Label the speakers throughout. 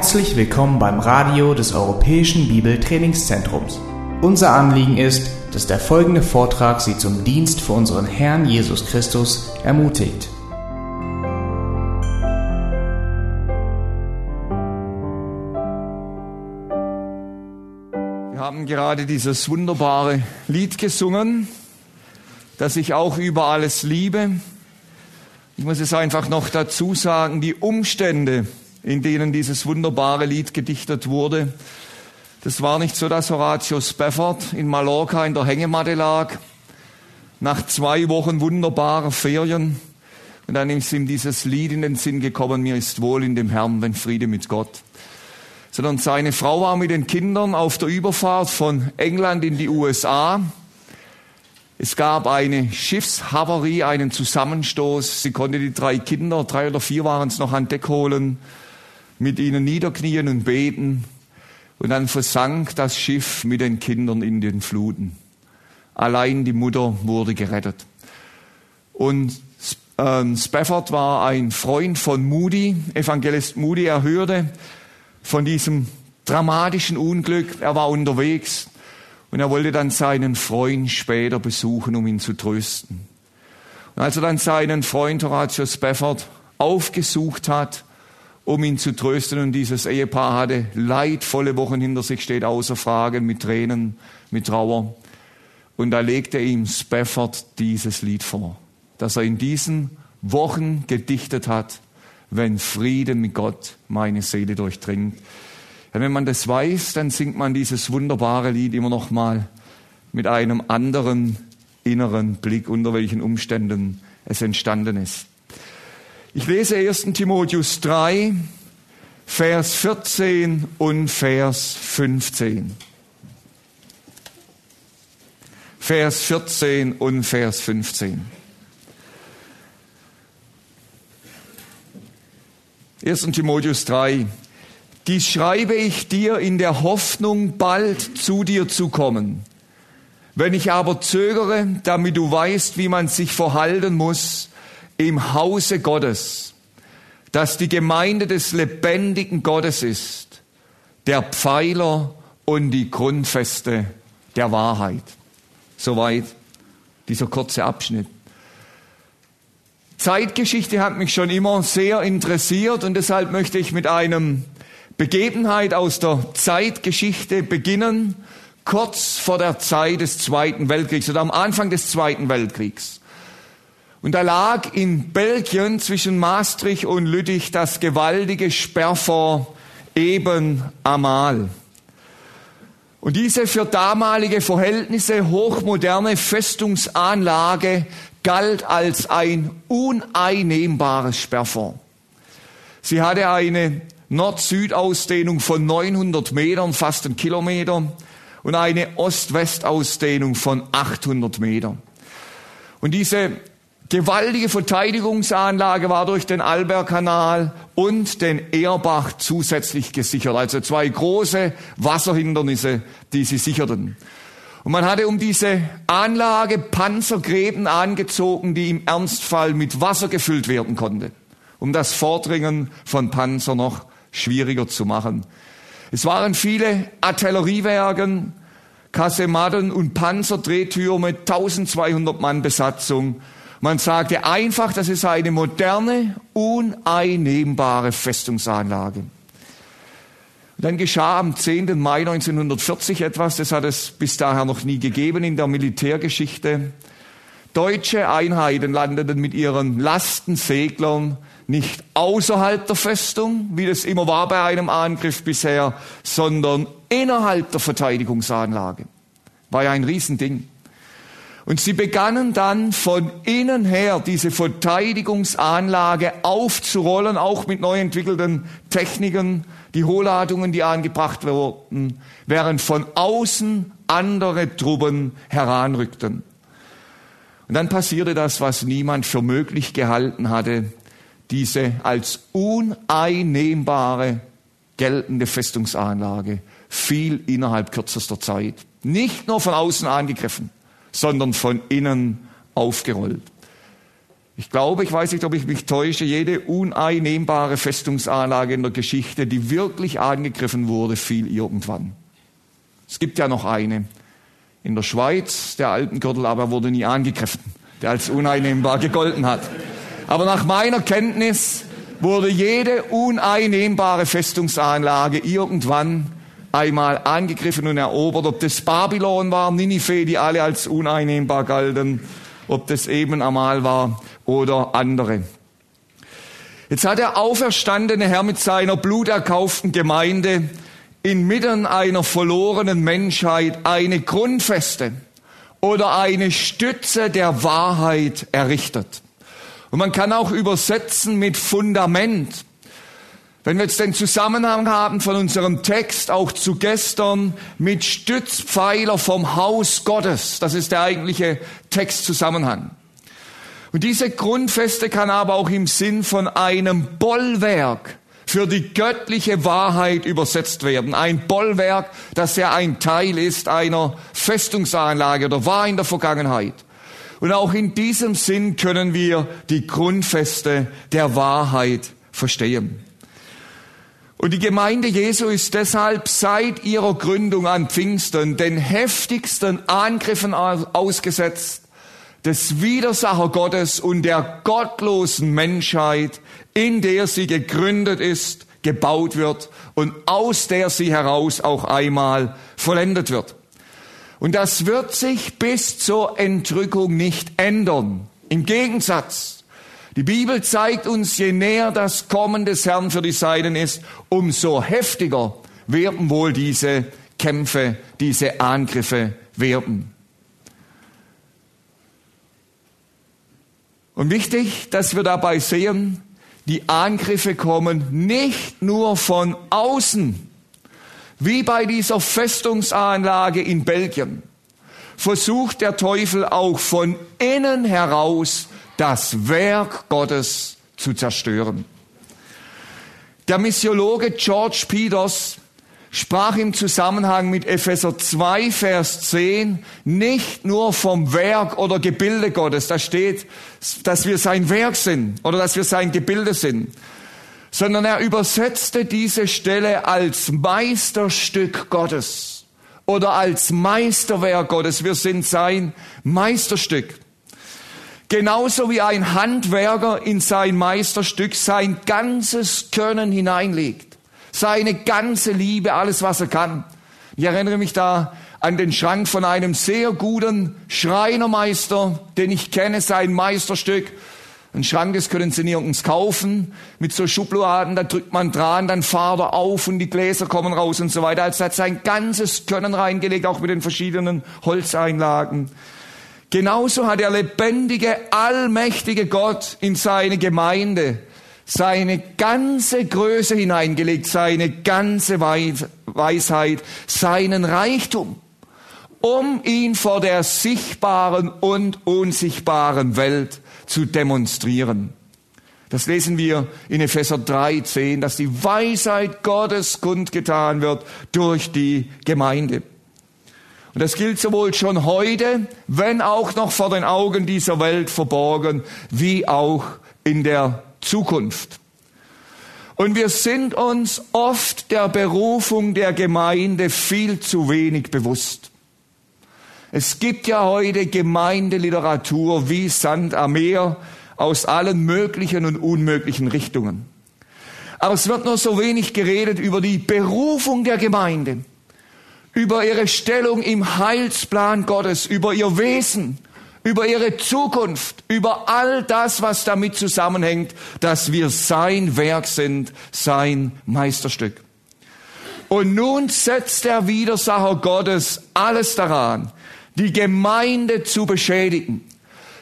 Speaker 1: Herzlich willkommen beim Radio des Europäischen Bibeltrainingszentrums. Unser Anliegen ist, dass der folgende Vortrag Sie zum Dienst für unseren Herrn Jesus Christus ermutigt.
Speaker 2: Wir haben gerade dieses wunderbare Lied gesungen, das ich auch über alles liebe. Ich muss es einfach noch dazu sagen, die Umstände, in denen dieses wunderbare Lied gedichtet wurde. Das war nicht so, dass Horatio Spafford in Mallorca in der Hängematte lag, nach zwei Wochen wunderbarer Ferien, und dann ist ihm dieses Lied in den Sinn gekommen, mir ist wohl in dem Herrn, wenn Friede mit Gott. Sondern seine Frau war mit den Kindern auf der Überfahrt von England in die USA. Es gab eine Schiffshavarie, einen Zusammenstoß. Sie konnte die drei Kinder, drei oder vier waren es noch an Deck holen mit ihnen niederknien und beten. Und dann versank das Schiff mit den Kindern in den Fluten. Allein die Mutter wurde gerettet. Und ähm, Spafford war ein Freund von Moody, Evangelist Moody. Er hörte von diesem dramatischen Unglück. Er war unterwegs und er wollte dann seinen Freund später besuchen, um ihn zu trösten. Und als er dann seinen Freund Horatio Spafford aufgesucht hat, um ihn zu trösten. Und dieses Ehepaar hatte leidvolle Wochen hinter sich, steht außer Frage, mit Tränen, mit Trauer. Und da legte ihm Spafford dieses Lied vor, das er in diesen Wochen gedichtet hat, wenn Frieden mit Gott meine Seele durchdringt. Wenn man das weiß, dann singt man dieses wunderbare Lied immer noch mal mit einem anderen inneren Blick, unter welchen Umständen es entstanden ist. Ich lese 1. Timotheus 3, Vers 14 und Vers 15. Vers 14 und Vers 15. 1. Timotheus 3. Dies schreibe ich dir in der Hoffnung, bald zu dir zu kommen. Wenn ich aber zögere, damit du weißt, wie man sich verhalten muss, im Hause Gottes, das die Gemeinde des lebendigen Gottes ist, der Pfeiler und die Grundfeste der Wahrheit. Soweit dieser kurze Abschnitt. Zeitgeschichte hat mich schon immer sehr interessiert und deshalb möchte ich mit einem Begebenheit aus der Zeitgeschichte beginnen, kurz vor der Zeit des Zweiten Weltkriegs oder am Anfang des Zweiten Weltkriegs. Und da lag in Belgien zwischen Maastricht und Lüttich das gewaltige Sperrfort Eben Amal. Und diese für damalige Verhältnisse hochmoderne Festungsanlage galt als ein uneinnehmbares Sperrfort. Sie hatte eine Nord-Süd-Ausdehnung von 900 Metern, fast ein Kilometer, und eine Ost-West-Ausdehnung von 800 Metern. Und diese gewaltige Verteidigungsanlage war durch den Albergkanal und den Erbach zusätzlich gesichert. Also zwei große Wasserhindernisse, die sie sicherten. Und man hatte um diese Anlage Panzergräben angezogen, die im Ernstfall mit Wasser gefüllt werden konnte, um das Vordringen von Panzer noch schwieriger zu machen. Es waren viele Artilleriewerken, Kasematten und Panzerdrehtürme, 1200 Mann Besatzung man sagte einfach, das ist eine moderne, uneinnehmbare Festungsanlage. Und dann geschah am 10. Mai 1940 etwas, das hat es bis daher noch nie gegeben in der Militärgeschichte. Deutsche Einheiten landeten mit ihren Lastenseglern nicht außerhalb der Festung, wie das immer war bei einem Angriff bisher, sondern innerhalb der Verteidigungsanlage. War ja ein Riesending. Und sie begannen dann von innen her diese Verteidigungsanlage aufzurollen, auch mit neu entwickelten Techniken, die Hohlladungen, die angebracht wurden, während von außen andere Truppen heranrückten. Und dann passierte das, was niemand für möglich gehalten hatte, diese als uneinnehmbare geltende Festungsanlage fiel innerhalb kürzester Zeit. Nicht nur von außen angegriffen sondern von innen aufgerollt. ich glaube, ich weiß nicht, ob ich mich täusche, jede uneinnehmbare Festungsanlage in der Geschichte, die wirklich angegriffen wurde, fiel irgendwann. Es gibt ja noch eine in der Schweiz, der Alpengürtel, aber wurde nie angegriffen, der als uneinnehmbar gegolten hat. Aber nach meiner Kenntnis wurde jede uneinnehmbare Festungsanlage irgendwann einmal angegriffen und erobert, ob das Babylon war, Ninive, die alle als uneinnehmbar galten, ob das eben Amal war oder andere. Jetzt hat der auferstandene Herr mit seiner bluterkauften Gemeinde inmitten einer verlorenen Menschheit eine Grundfeste oder eine Stütze der Wahrheit errichtet. Und man kann auch übersetzen mit Fundament. Wenn wir jetzt den Zusammenhang haben von unserem Text auch zu gestern mit Stützpfeiler vom Haus Gottes, das ist der eigentliche Textzusammenhang. Und diese Grundfeste kann aber auch im Sinn von einem Bollwerk für die göttliche Wahrheit übersetzt werden. Ein Bollwerk, das ja ein Teil ist einer Festungsanlage oder war in der Vergangenheit. Und auch in diesem Sinn können wir die Grundfeste der Wahrheit verstehen. Und die Gemeinde Jesu ist deshalb seit ihrer Gründung an Pfingsten den heftigsten Angriffen ausgesetzt des Widersacher Gottes und der gottlosen Menschheit, in der sie gegründet ist, gebaut wird und aus der sie heraus auch einmal vollendet wird. Und das wird sich bis zur Entrückung nicht ändern. Im Gegensatz, die Bibel zeigt uns, je näher das Kommen des Herrn für die Seiden ist, umso heftiger werden wohl diese Kämpfe, diese Angriffe werden. Und wichtig, dass wir dabei sehen, die Angriffe kommen nicht nur von außen, wie bei dieser Festungsanlage in Belgien, versucht der Teufel auch von innen heraus das Werk Gottes zu zerstören. Der Missiologe George Peters sprach im Zusammenhang mit Epheser 2, Vers 10 nicht nur vom Werk oder Gebilde Gottes, da steht, dass wir sein Werk sind oder dass wir sein Gebilde sind, sondern er übersetzte diese Stelle als Meisterstück Gottes oder als Meisterwerk Gottes. Wir sind sein Meisterstück. Genauso wie ein Handwerker in sein Meisterstück sein ganzes Können hineinlegt. Seine ganze Liebe, alles was er kann. Ich erinnere mich da an den Schrank von einem sehr guten Schreinermeister, den ich kenne, sein Meisterstück. Ein Schrank, das können Sie nirgends kaufen, mit so Schubladen, da drückt man dran, dann fahrt er auf und die Gläser kommen raus und so weiter. Also hat sein ganzes Können reingelegt, auch mit den verschiedenen Holzeinlagen. Genauso hat der lebendige, allmächtige Gott in seine Gemeinde seine ganze Größe hineingelegt, seine ganze Weisheit, seinen Reichtum, um ihn vor der sichtbaren und unsichtbaren Welt zu demonstrieren. Das lesen wir in Epheser 3,10, dass die Weisheit Gottes kundgetan wird durch die Gemeinde. Und das gilt sowohl schon heute, wenn auch noch vor den Augen dieser Welt verborgen, wie auch in der Zukunft. Und wir sind uns oft der Berufung der Gemeinde viel zu wenig bewusst. Es gibt ja heute Gemeindeliteratur wie Sand am Meer aus allen möglichen und unmöglichen Richtungen. Aber es wird nur so wenig geredet über die Berufung der Gemeinde über ihre Stellung im Heilsplan Gottes, über ihr Wesen, über ihre Zukunft, über all das, was damit zusammenhängt, dass wir sein Werk sind, sein Meisterstück. Und nun setzt der Widersacher Gottes alles daran, die Gemeinde zu beschädigen,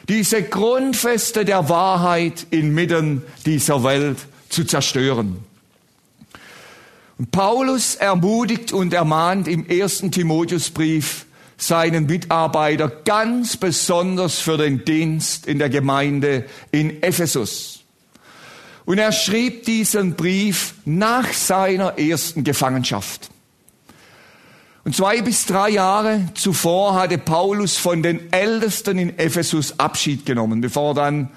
Speaker 2: diese Grundfeste der Wahrheit inmitten dieser Welt zu zerstören. Paulus ermutigt und ermahnt im ersten Timotheusbrief seinen Mitarbeiter ganz besonders für den Dienst in der Gemeinde in Ephesus. Und er schrieb diesen Brief nach seiner ersten Gefangenschaft. Und zwei bis drei Jahre zuvor hatte Paulus von den Ältesten in Ephesus Abschied genommen, bevor er dann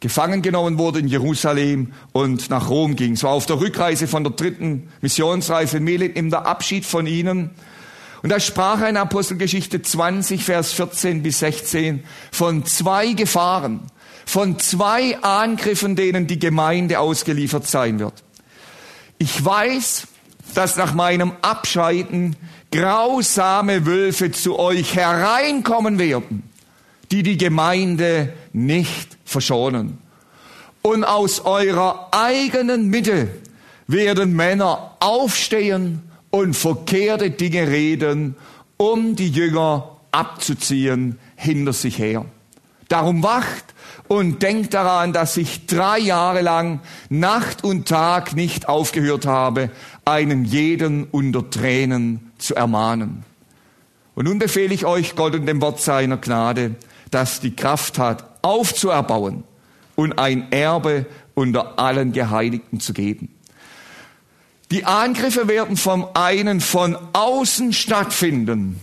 Speaker 2: gefangen genommen wurde in Jerusalem und nach Rom ging. So auf der Rückreise von der dritten Missionsreise Milet nimmt er Abschied von ihnen. Und da sprach er in Apostelgeschichte 20, Vers 14 bis 16 von zwei Gefahren, von zwei Angriffen, denen die Gemeinde ausgeliefert sein wird. Ich weiß, dass nach meinem Abscheiden grausame Wölfe zu euch hereinkommen werden, die die Gemeinde nicht verschonen. Und aus eurer eigenen Mitte werden Männer aufstehen und verkehrte Dinge reden, um die Jünger abzuziehen hinter sich her. Darum wacht und denkt daran, dass ich drei Jahre lang Nacht und Tag nicht aufgehört habe, einen jeden unter Tränen zu ermahnen. Und nun befehle ich euch Gott und dem Wort seiner Gnade, das die Kraft hat, aufzuerbauen und ein Erbe unter allen Geheiligten zu geben. Die Angriffe werden vom einen von außen stattfinden,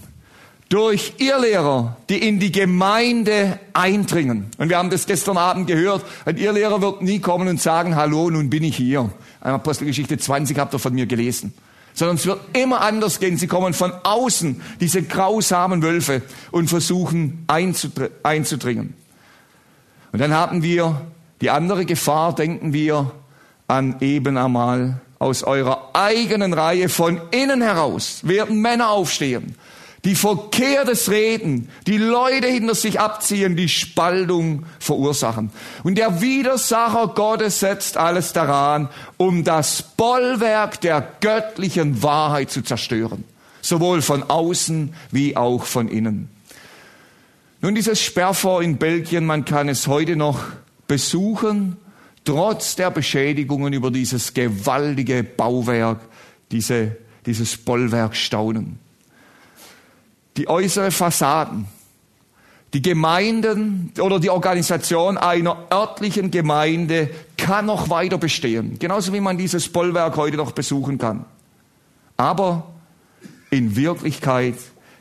Speaker 2: durch Irrlehrer, die in die Gemeinde eindringen. Und wir haben das gestern Abend gehört. Ein Irrlehrer wird nie kommen und sagen, hallo, nun bin ich hier. Apostelgeschichte 20 habt ihr von mir gelesen. Sondern es wird immer anders gehen. Sie kommen von außen, diese grausamen Wölfe, und versuchen einzudringen. Und dann haben wir die andere Gefahr, denken wir an eben einmal aus eurer eigenen Reihe von innen heraus werden Männer aufstehen die verkehrtes Reden, die Leute hinter sich abziehen, die Spaltung verursachen. Und der Widersacher Gottes setzt alles daran, um das Bollwerk der göttlichen Wahrheit zu zerstören. Sowohl von außen wie auch von innen. Nun, dieses Sperrfort in Belgien, man kann es heute noch besuchen, trotz der Beschädigungen über dieses gewaltige Bauwerk, diese, dieses Bollwerk staunen die äußere Fassaden, die Gemeinden oder die Organisation einer örtlichen Gemeinde kann noch weiter bestehen. Genauso wie man dieses Bollwerk heute noch besuchen kann. Aber in Wirklichkeit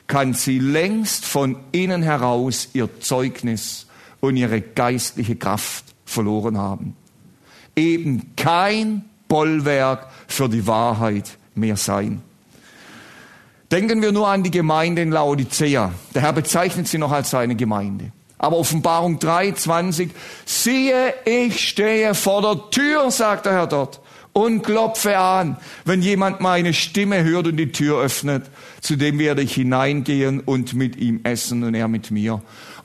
Speaker 2: kann sie längst von innen heraus ihr Zeugnis und ihre geistliche Kraft verloren haben. Eben kein Bollwerk für die Wahrheit mehr sein. Denken wir nur an die Gemeinde in Laodicea. Der Herr bezeichnet sie noch als seine Gemeinde. Aber Offenbarung 3,20, siehe, ich stehe vor der Tür, sagt der Herr dort, und klopfe an. Wenn jemand meine Stimme hört und die Tür öffnet, zu dem werde ich hineingehen und mit ihm essen und er mit mir.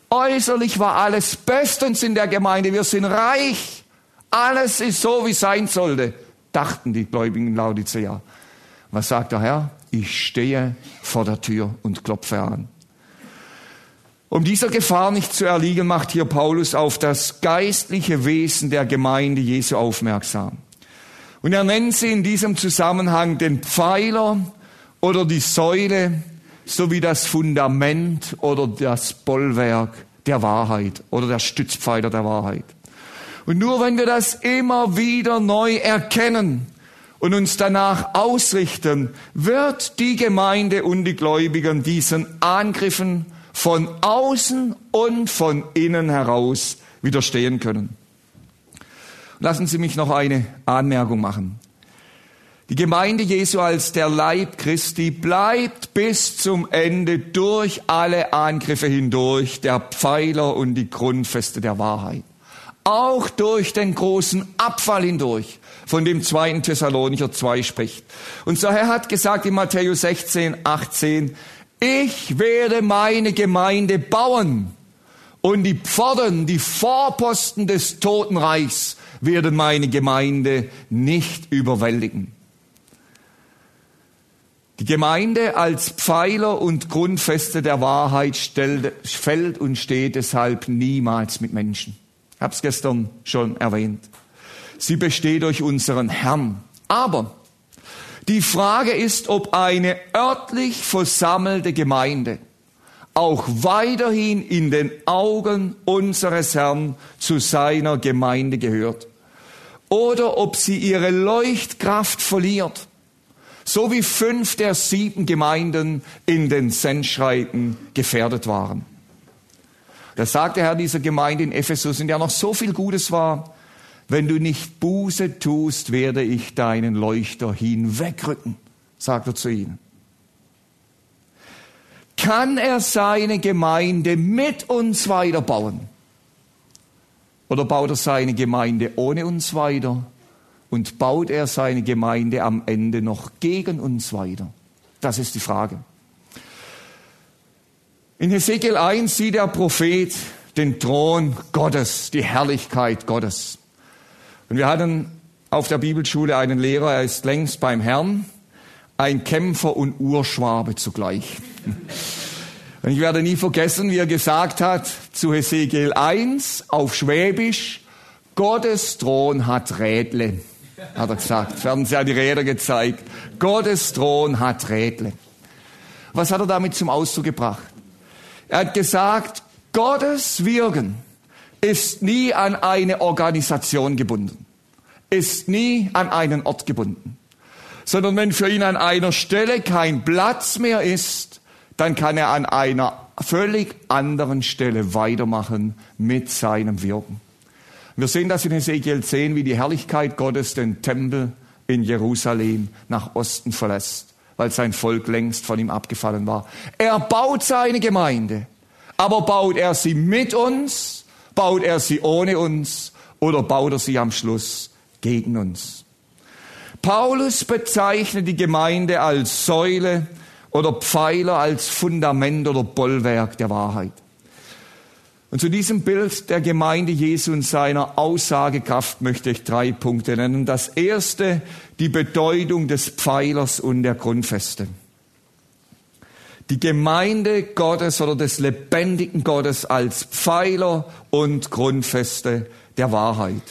Speaker 2: Äußerlich war alles bestens in der Gemeinde. Wir sind reich. Alles ist so, wie es sein sollte, dachten die Gläubigen in Laodicea. Was sagt der Herr? Ich stehe vor der Tür und klopfe an. Um dieser Gefahr nicht zu erliegen, macht hier Paulus auf das geistliche Wesen der Gemeinde Jesu aufmerksam. Und er nennt sie in diesem Zusammenhang den Pfeiler oder die Säule sowie das Fundament oder das Bollwerk der Wahrheit oder der Stützpfeiler der Wahrheit. Und nur wenn wir das immer wieder neu erkennen, und uns danach ausrichten, wird die Gemeinde und die Gläubigen diesen Angriffen von außen und von innen heraus widerstehen können. Lassen Sie mich noch eine Anmerkung machen. Die Gemeinde Jesu als der Leib Christi bleibt bis zum Ende durch alle Angriffe hindurch der Pfeiler und die Grundfeste der Wahrheit. Auch durch den großen Abfall hindurch von dem zweiten Thessalonicher 2 spricht. Und so Herr hat gesagt in Matthäus 16, 18, ich werde meine Gemeinde bauen und die Pforten, die Vorposten des Totenreichs werden meine Gemeinde nicht überwältigen. Die Gemeinde als Pfeiler und Grundfeste der Wahrheit stellt, fällt und steht deshalb niemals mit Menschen. Ich habe es gestern schon erwähnt. Sie besteht durch unseren Herrn. Aber die Frage ist, ob eine örtlich versammelte Gemeinde auch weiterhin in den Augen unseres Herrn zu seiner Gemeinde gehört. Oder ob sie ihre Leuchtkraft verliert, so wie fünf der sieben Gemeinden in den Sendschreiten gefährdet waren. Da sagt der Herr dieser Gemeinde in Ephesus, in der noch so viel Gutes war, wenn du nicht Buße tust, werde ich deinen Leuchter hinwegrücken, sagt er zu ihnen. Kann er seine Gemeinde mit uns weiterbauen? Oder baut er seine Gemeinde ohne uns weiter? Und baut er seine Gemeinde am Ende noch gegen uns weiter? Das ist die Frage. In Hesekiel 1 sieht der Prophet den Thron Gottes, die Herrlichkeit Gottes. Und wir hatten auf der Bibelschule einen Lehrer, er ist längst beim Herrn, ein Kämpfer und Urschwabe zugleich. Und ich werde nie vergessen, wie er gesagt hat zu Hesekiel 1 auf Schwäbisch, Gottes Thron hat Rädle, hat er gesagt. Sie ja die Räder gezeigt. Gottes Thron hat Rädle. Was hat er damit zum Ausdruck gebracht? Er hat gesagt, Gottes Wirken ist nie an eine Organisation gebunden, ist nie an einen Ort gebunden, sondern wenn für ihn an einer Stelle kein Platz mehr ist, dann kann er an einer völlig anderen Stelle weitermachen mit seinem Wirken. Wir sehen das in Ezekiel 10, wie die Herrlichkeit Gottes den Tempel in Jerusalem nach Osten verlässt, weil sein Volk längst von ihm abgefallen war. Er baut seine Gemeinde, aber baut er sie mit uns, baut er sie ohne uns oder baut er sie am Schluss gegen uns? Paulus bezeichnet die Gemeinde als Säule oder Pfeiler als Fundament oder Bollwerk der Wahrheit. Und zu diesem Bild der Gemeinde Jesu und seiner Aussagekraft möchte ich drei Punkte nennen. Das erste, die Bedeutung des Pfeilers und der Grundfeste. Die Gemeinde Gottes oder des lebendigen Gottes als Pfeiler und Grundfeste der Wahrheit.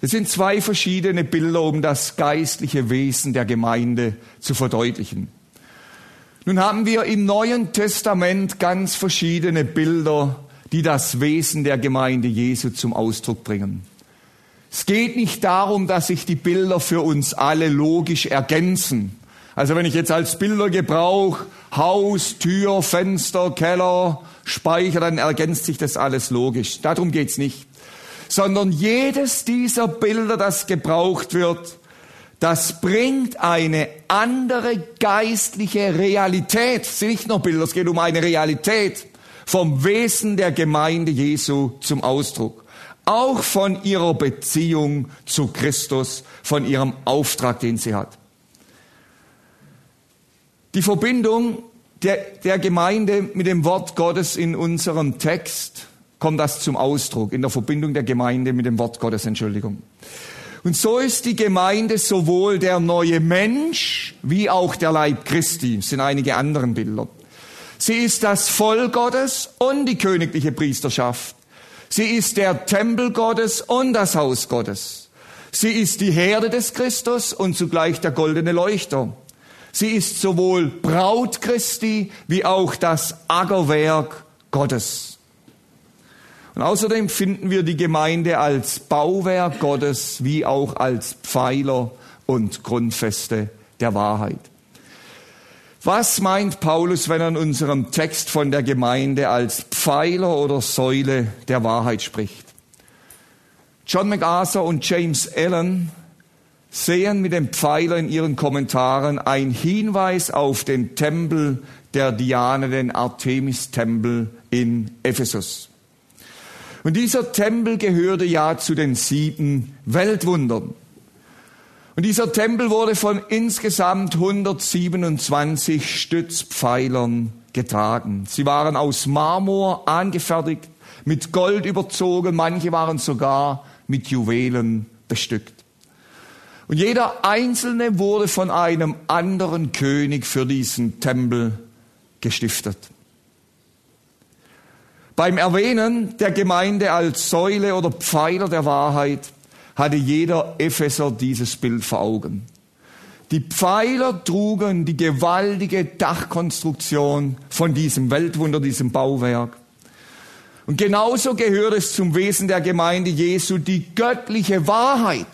Speaker 2: Das sind zwei verschiedene Bilder, um das geistliche Wesen der Gemeinde zu verdeutlichen. Nun haben wir im Neuen Testament ganz verschiedene Bilder, die das Wesen der Gemeinde Jesu zum Ausdruck bringen. Es geht nicht darum, dass sich die Bilder für uns alle logisch ergänzen. Also wenn ich jetzt als Bilder gebrauche, Haus, Tür, Fenster, Keller, Speicher, dann ergänzt sich das alles logisch. Darum geht's nicht. Sondern jedes dieser Bilder, das gebraucht wird, das bringt eine andere geistliche Realität. Es sind nicht nur Bilder, es geht um eine Realität vom Wesen der Gemeinde Jesu zum Ausdruck. Auch von ihrer Beziehung zu Christus, von ihrem Auftrag, den sie hat. Die Verbindung der, der Gemeinde mit dem Wort Gottes in unserem Text kommt das zum Ausdruck, in der Verbindung der Gemeinde mit dem Wort Gottes, Entschuldigung. Und so ist die Gemeinde sowohl der neue Mensch wie auch der Leib Christi. Sind einige anderen Bilder. Sie ist das Volk Gottes und die königliche Priesterschaft. Sie ist der Tempel Gottes und das Haus Gottes. Sie ist die Herde des Christus und zugleich der goldene Leuchter. Sie ist sowohl Braut Christi wie auch das Ackerwerk Gottes. Und außerdem finden wir die Gemeinde als Bauwerk Gottes wie auch als Pfeiler und Grundfeste der Wahrheit. Was meint Paulus, wenn er in unserem Text von der Gemeinde als Pfeiler oder Säule der Wahrheit spricht? John MacArthur und James Allen sehen mit dem Pfeiler in ihren Kommentaren ein Hinweis auf den Tempel der Diane, den Artemis-Tempel in Ephesus. Und dieser Tempel gehörte ja zu den sieben Weltwundern. Und dieser Tempel wurde von insgesamt 127 Stützpfeilern getragen. Sie waren aus Marmor angefertigt, mit Gold überzogen, manche waren sogar mit Juwelen bestückt. Und jeder einzelne wurde von einem anderen König für diesen Tempel gestiftet. Beim Erwähnen der Gemeinde als Säule oder Pfeiler der Wahrheit hatte jeder Epheser dieses Bild vor Augen. Die Pfeiler trugen die gewaltige Dachkonstruktion von diesem Weltwunder, diesem Bauwerk. Und genauso gehört es zum Wesen der Gemeinde Jesu, die göttliche Wahrheit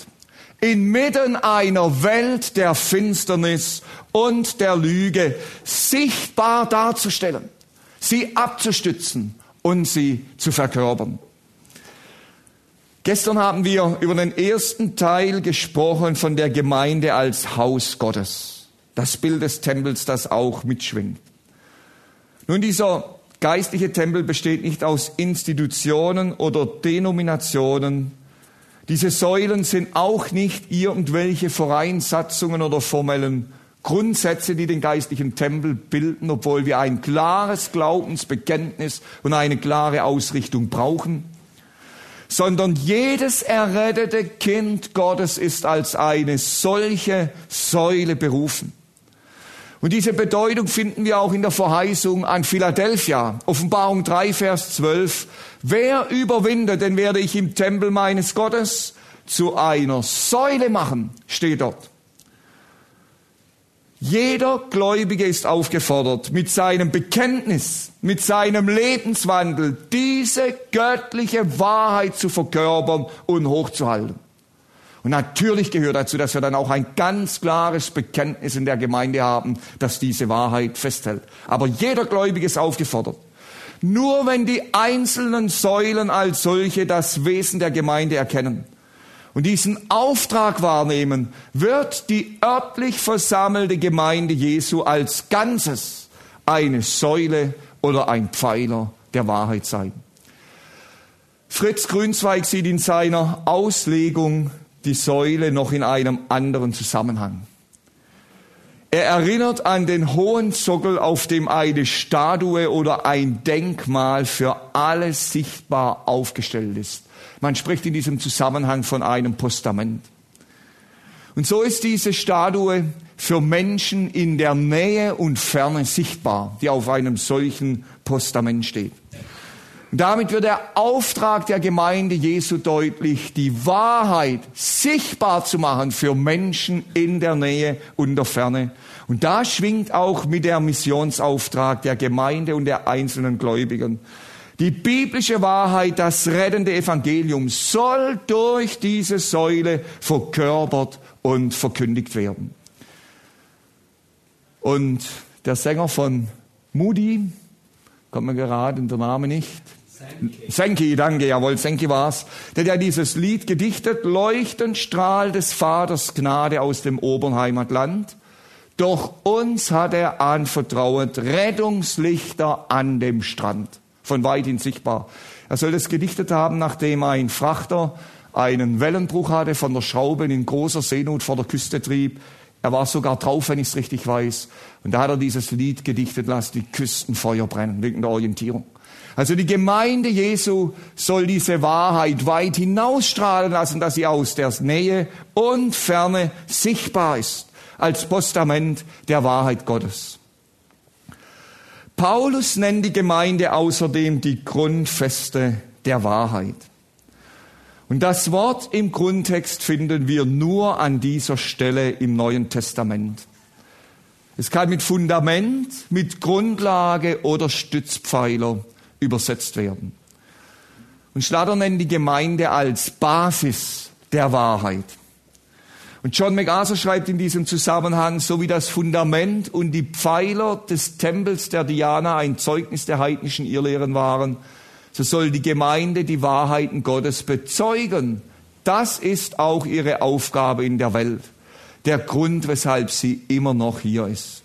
Speaker 2: inmitten einer Welt der Finsternis und der Lüge sichtbar darzustellen, sie abzustützen und sie zu verkörpern. Gestern haben wir über den ersten Teil gesprochen von der Gemeinde als Haus Gottes. Das Bild des Tempels, das auch mitschwingt. Nun, dieser geistliche Tempel besteht nicht aus Institutionen oder Denominationen. Diese Säulen sind auch nicht irgendwelche Vereinsatzungen oder formellen Grundsätze, die den geistlichen Tempel bilden, obwohl wir ein klares Glaubensbekenntnis und eine klare Ausrichtung brauchen sondern jedes errettete Kind Gottes ist als eine solche Säule berufen. Und diese Bedeutung finden wir auch in der Verheißung an Philadelphia. Offenbarung 3, Vers 12. Wer überwindet, den werde ich im Tempel meines Gottes zu einer Säule machen, steht dort. Jeder Gläubige ist aufgefordert, mit seinem Bekenntnis, mit seinem Lebenswandel diese göttliche Wahrheit zu verkörpern und hochzuhalten. Und natürlich gehört dazu, dass wir dann auch ein ganz klares Bekenntnis in der Gemeinde haben, das diese Wahrheit festhält. Aber jeder Gläubige ist aufgefordert. Nur wenn die einzelnen Säulen als solche das Wesen der Gemeinde erkennen, und diesen Auftrag wahrnehmen, wird die örtlich versammelte Gemeinde Jesu als Ganzes eine Säule oder ein Pfeiler der Wahrheit sein. Fritz Grünzweig sieht in seiner Auslegung die Säule noch in einem anderen Zusammenhang. Er erinnert an den hohen Sockel, auf dem eine Statue oder ein Denkmal für alles sichtbar aufgestellt ist. Man spricht in diesem Zusammenhang von einem Postament. Und so ist diese Statue für Menschen in der Nähe und Ferne sichtbar, die auf einem solchen Postament steht. Damit wird der Auftrag der Gemeinde Jesu deutlich, die Wahrheit sichtbar zu machen für Menschen in der Nähe und der Ferne. Und da schwingt auch mit der Missionsauftrag der Gemeinde und der einzelnen Gläubigen. Die biblische Wahrheit, das rettende Evangelium soll durch diese Säule verkörpert und verkündigt werden. Und der Sänger von Moody, kommt mir gerade der Name nicht, Senki, danke, jawohl, Senki war's. Der ja dieses Lied gedichtet, leuchtend Strahl des Vaters Gnade aus dem oberen Heimatland. Doch uns hat er anvertraut Rettungslichter an dem Strand von weithin sichtbar. Er soll das gedichtet haben, nachdem ein Frachter einen Wellenbruch hatte, von der Schraube in großer Seenot vor der Küste trieb. Er war sogar drauf, wenn ich es richtig weiß. Und da hat er dieses Lied gedichtet, lass die Küsten Feuer brennen, wegen der Orientierung. Also die Gemeinde Jesu soll diese Wahrheit weit hinausstrahlen lassen, dass sie aus der Nähe und Ferne sichtbar ist, als Postament der Wahrheit Gottes. Paulus nennt die Gemeinde außerdem die Grundfeste der Wahrheit. Und das Wort im Grundtext finden wir nur an dieser Stelle im Neuen Testament. Es kann mit Fundament, mit Grundlage oder Stützpfeiler übersetzt werden. Und Schlatter nennt die Gemeinde als Basis der Wahrheit. Und John MacArthur schreibt in diesem Zusammenhang, so wie das Fundament und die Pfeiler des Tempels der Diana ein Zeugnis der heidnischen Irrlehren waren, so soll die Gemeinde die Wahrheiten Gottes bezeugen. Das ist auch ihre Aufgabe in der Welt. Der Grund, weshalb sie immer noch hier ist.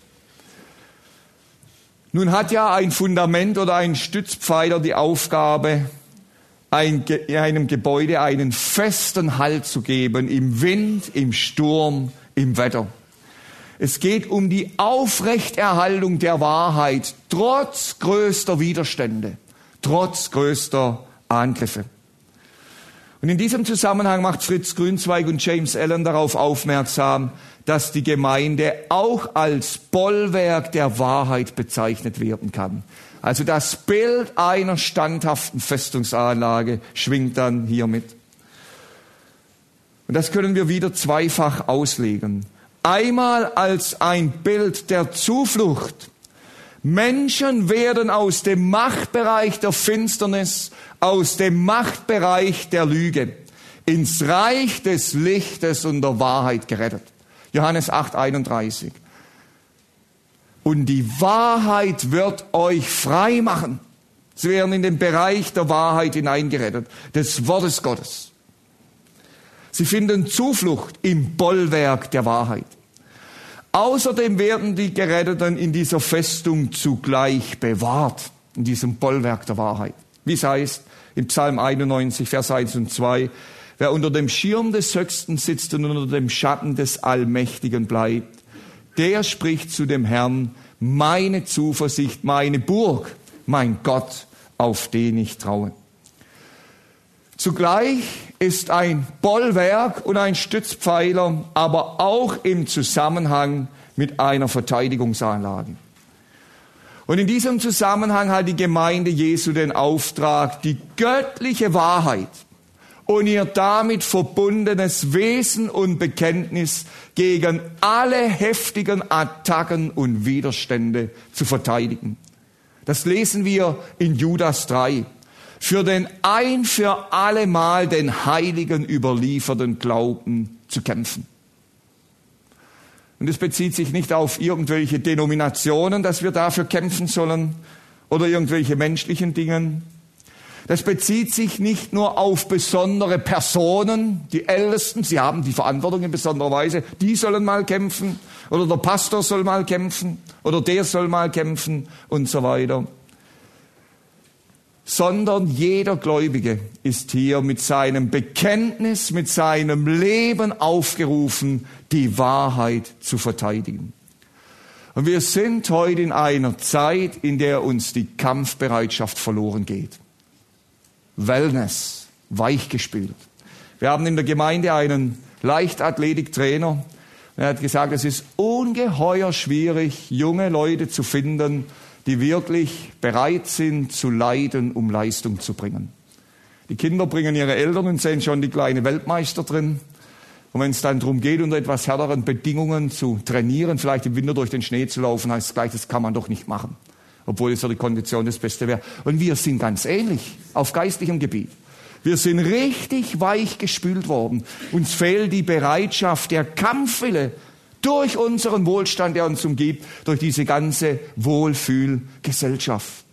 Speaker 2: Nun hat ja ein Fundament oder ein Stützpfeiler die Aufgabe, ein, einem Gebäude einen festen Halt zu geben im Wind, im Sturm, im Wetter. Es geht um die Aufrechterhaltung der Wahrheit trotz größter Widerstände, trotz größter Angriffe. Und in diesem Zusammenhang macht Fritz Grünzweig und James Allen darauf aufmerksam, dass die Gemeinde auch als Bollwerk der Wahrheit bezeichnet werden kann. Also das Bild einer standhaften Festungsanlage schwingt dann hier mit. Und das können wir wieder zweifach auslegen. Einmal als ein Bild der Zuflucht. Menschen werden aus dem Machtbereich der Finsternis, aus dem Machtbereich der Lüge ins Reich des Lichtes und der Wahrheit gerettet. Johannes 8, 31 und die Wahrheit wird euch frei machen. Sie werden in den Bereich der Wahrheit hineingerettet, des Wortes Gottes. Sie finden Zuflucht im Bollwerk der Wahrheit. Außerdem werden die Geretteten in dieser Festung zugleich bewahrt, in diesem Bollwerk der Wahrheit. Wie es heißt im Psalm 91, Vers 1 und 2, wer unter dem Schirm des Höchsten sitzt und unter dem Schatten des Allmächtigen bleibt, der spricht zu dem Herrn, meine Zuversicht, meine Burg, mein Gott, auf den ich traue. Zugleich ist ein Bollwerk und ein Stützpfeiler, aber auch im Zusammenhang mit einer Verteidigungsanlage. Und in diesem Zusammenhang hat die Gemeinde Jesu den Auftrag, die göttliche Wahrheit und ihr damit verbundenes Wesen und Bekenntnis gegen alle heftigen Attacken und Widerstände zu verteidigen. Das lesen wir in Judas 3. Für den ein für allemal den Heiligen überlieferten Glauben zu kämpfen. Und es bezieht sich nicht auf irgendwelche Denominationen, dass wir dafür kämpfen sollen oder irgendwelche menschlichen Dingen. Das bezieht sich nicht nur auf besondere Personen, die Ältesten, sie haben die Verantwortung in besonderer Weise, die sollen mal kämpfen oder der Pastor soll mal kämpfen oder der soll mal kämpfen und so weiter sondern jeder Gläubige ist hier mit seinem Bekenntnis, mit seinem Leben aufgerufen, die Wahrheit zu verteidigen. Und wir sind heute in einer Zeit, in der uns die Kampfbereitschaft verloren geht. Wellness, weichgespielt. Wir haben in der Gemeinde einen Leichtathletiktrainer. Er hat gesagt, es ist ungeheuer schwierig, junge Leute zu finden, die wirklich bereit sind zu leiden, um Leistung zu bringen. Die Kinder bringen ihre Eltern und sehen schon die kleine Weltmeister drin. Und wenn es dann darum geht, unter etwas härteren Bedingungen zu trainieren, vielleicht im Winter durch den Schnee zu laufen, heißt es gleich, das kann man doch nicht machen. Obwohl es für die Kondition das Beste wäre. Und wir sind ganz ähnlich auf geistlichem Gebiet. Wir sind richtig weich gespült worden. Uns fehlt die Bereitschaft, der Kampfwille, durch unseren Wohlstand, der uns umgibt, durch diese ganze Wohlfühlgesellschaft.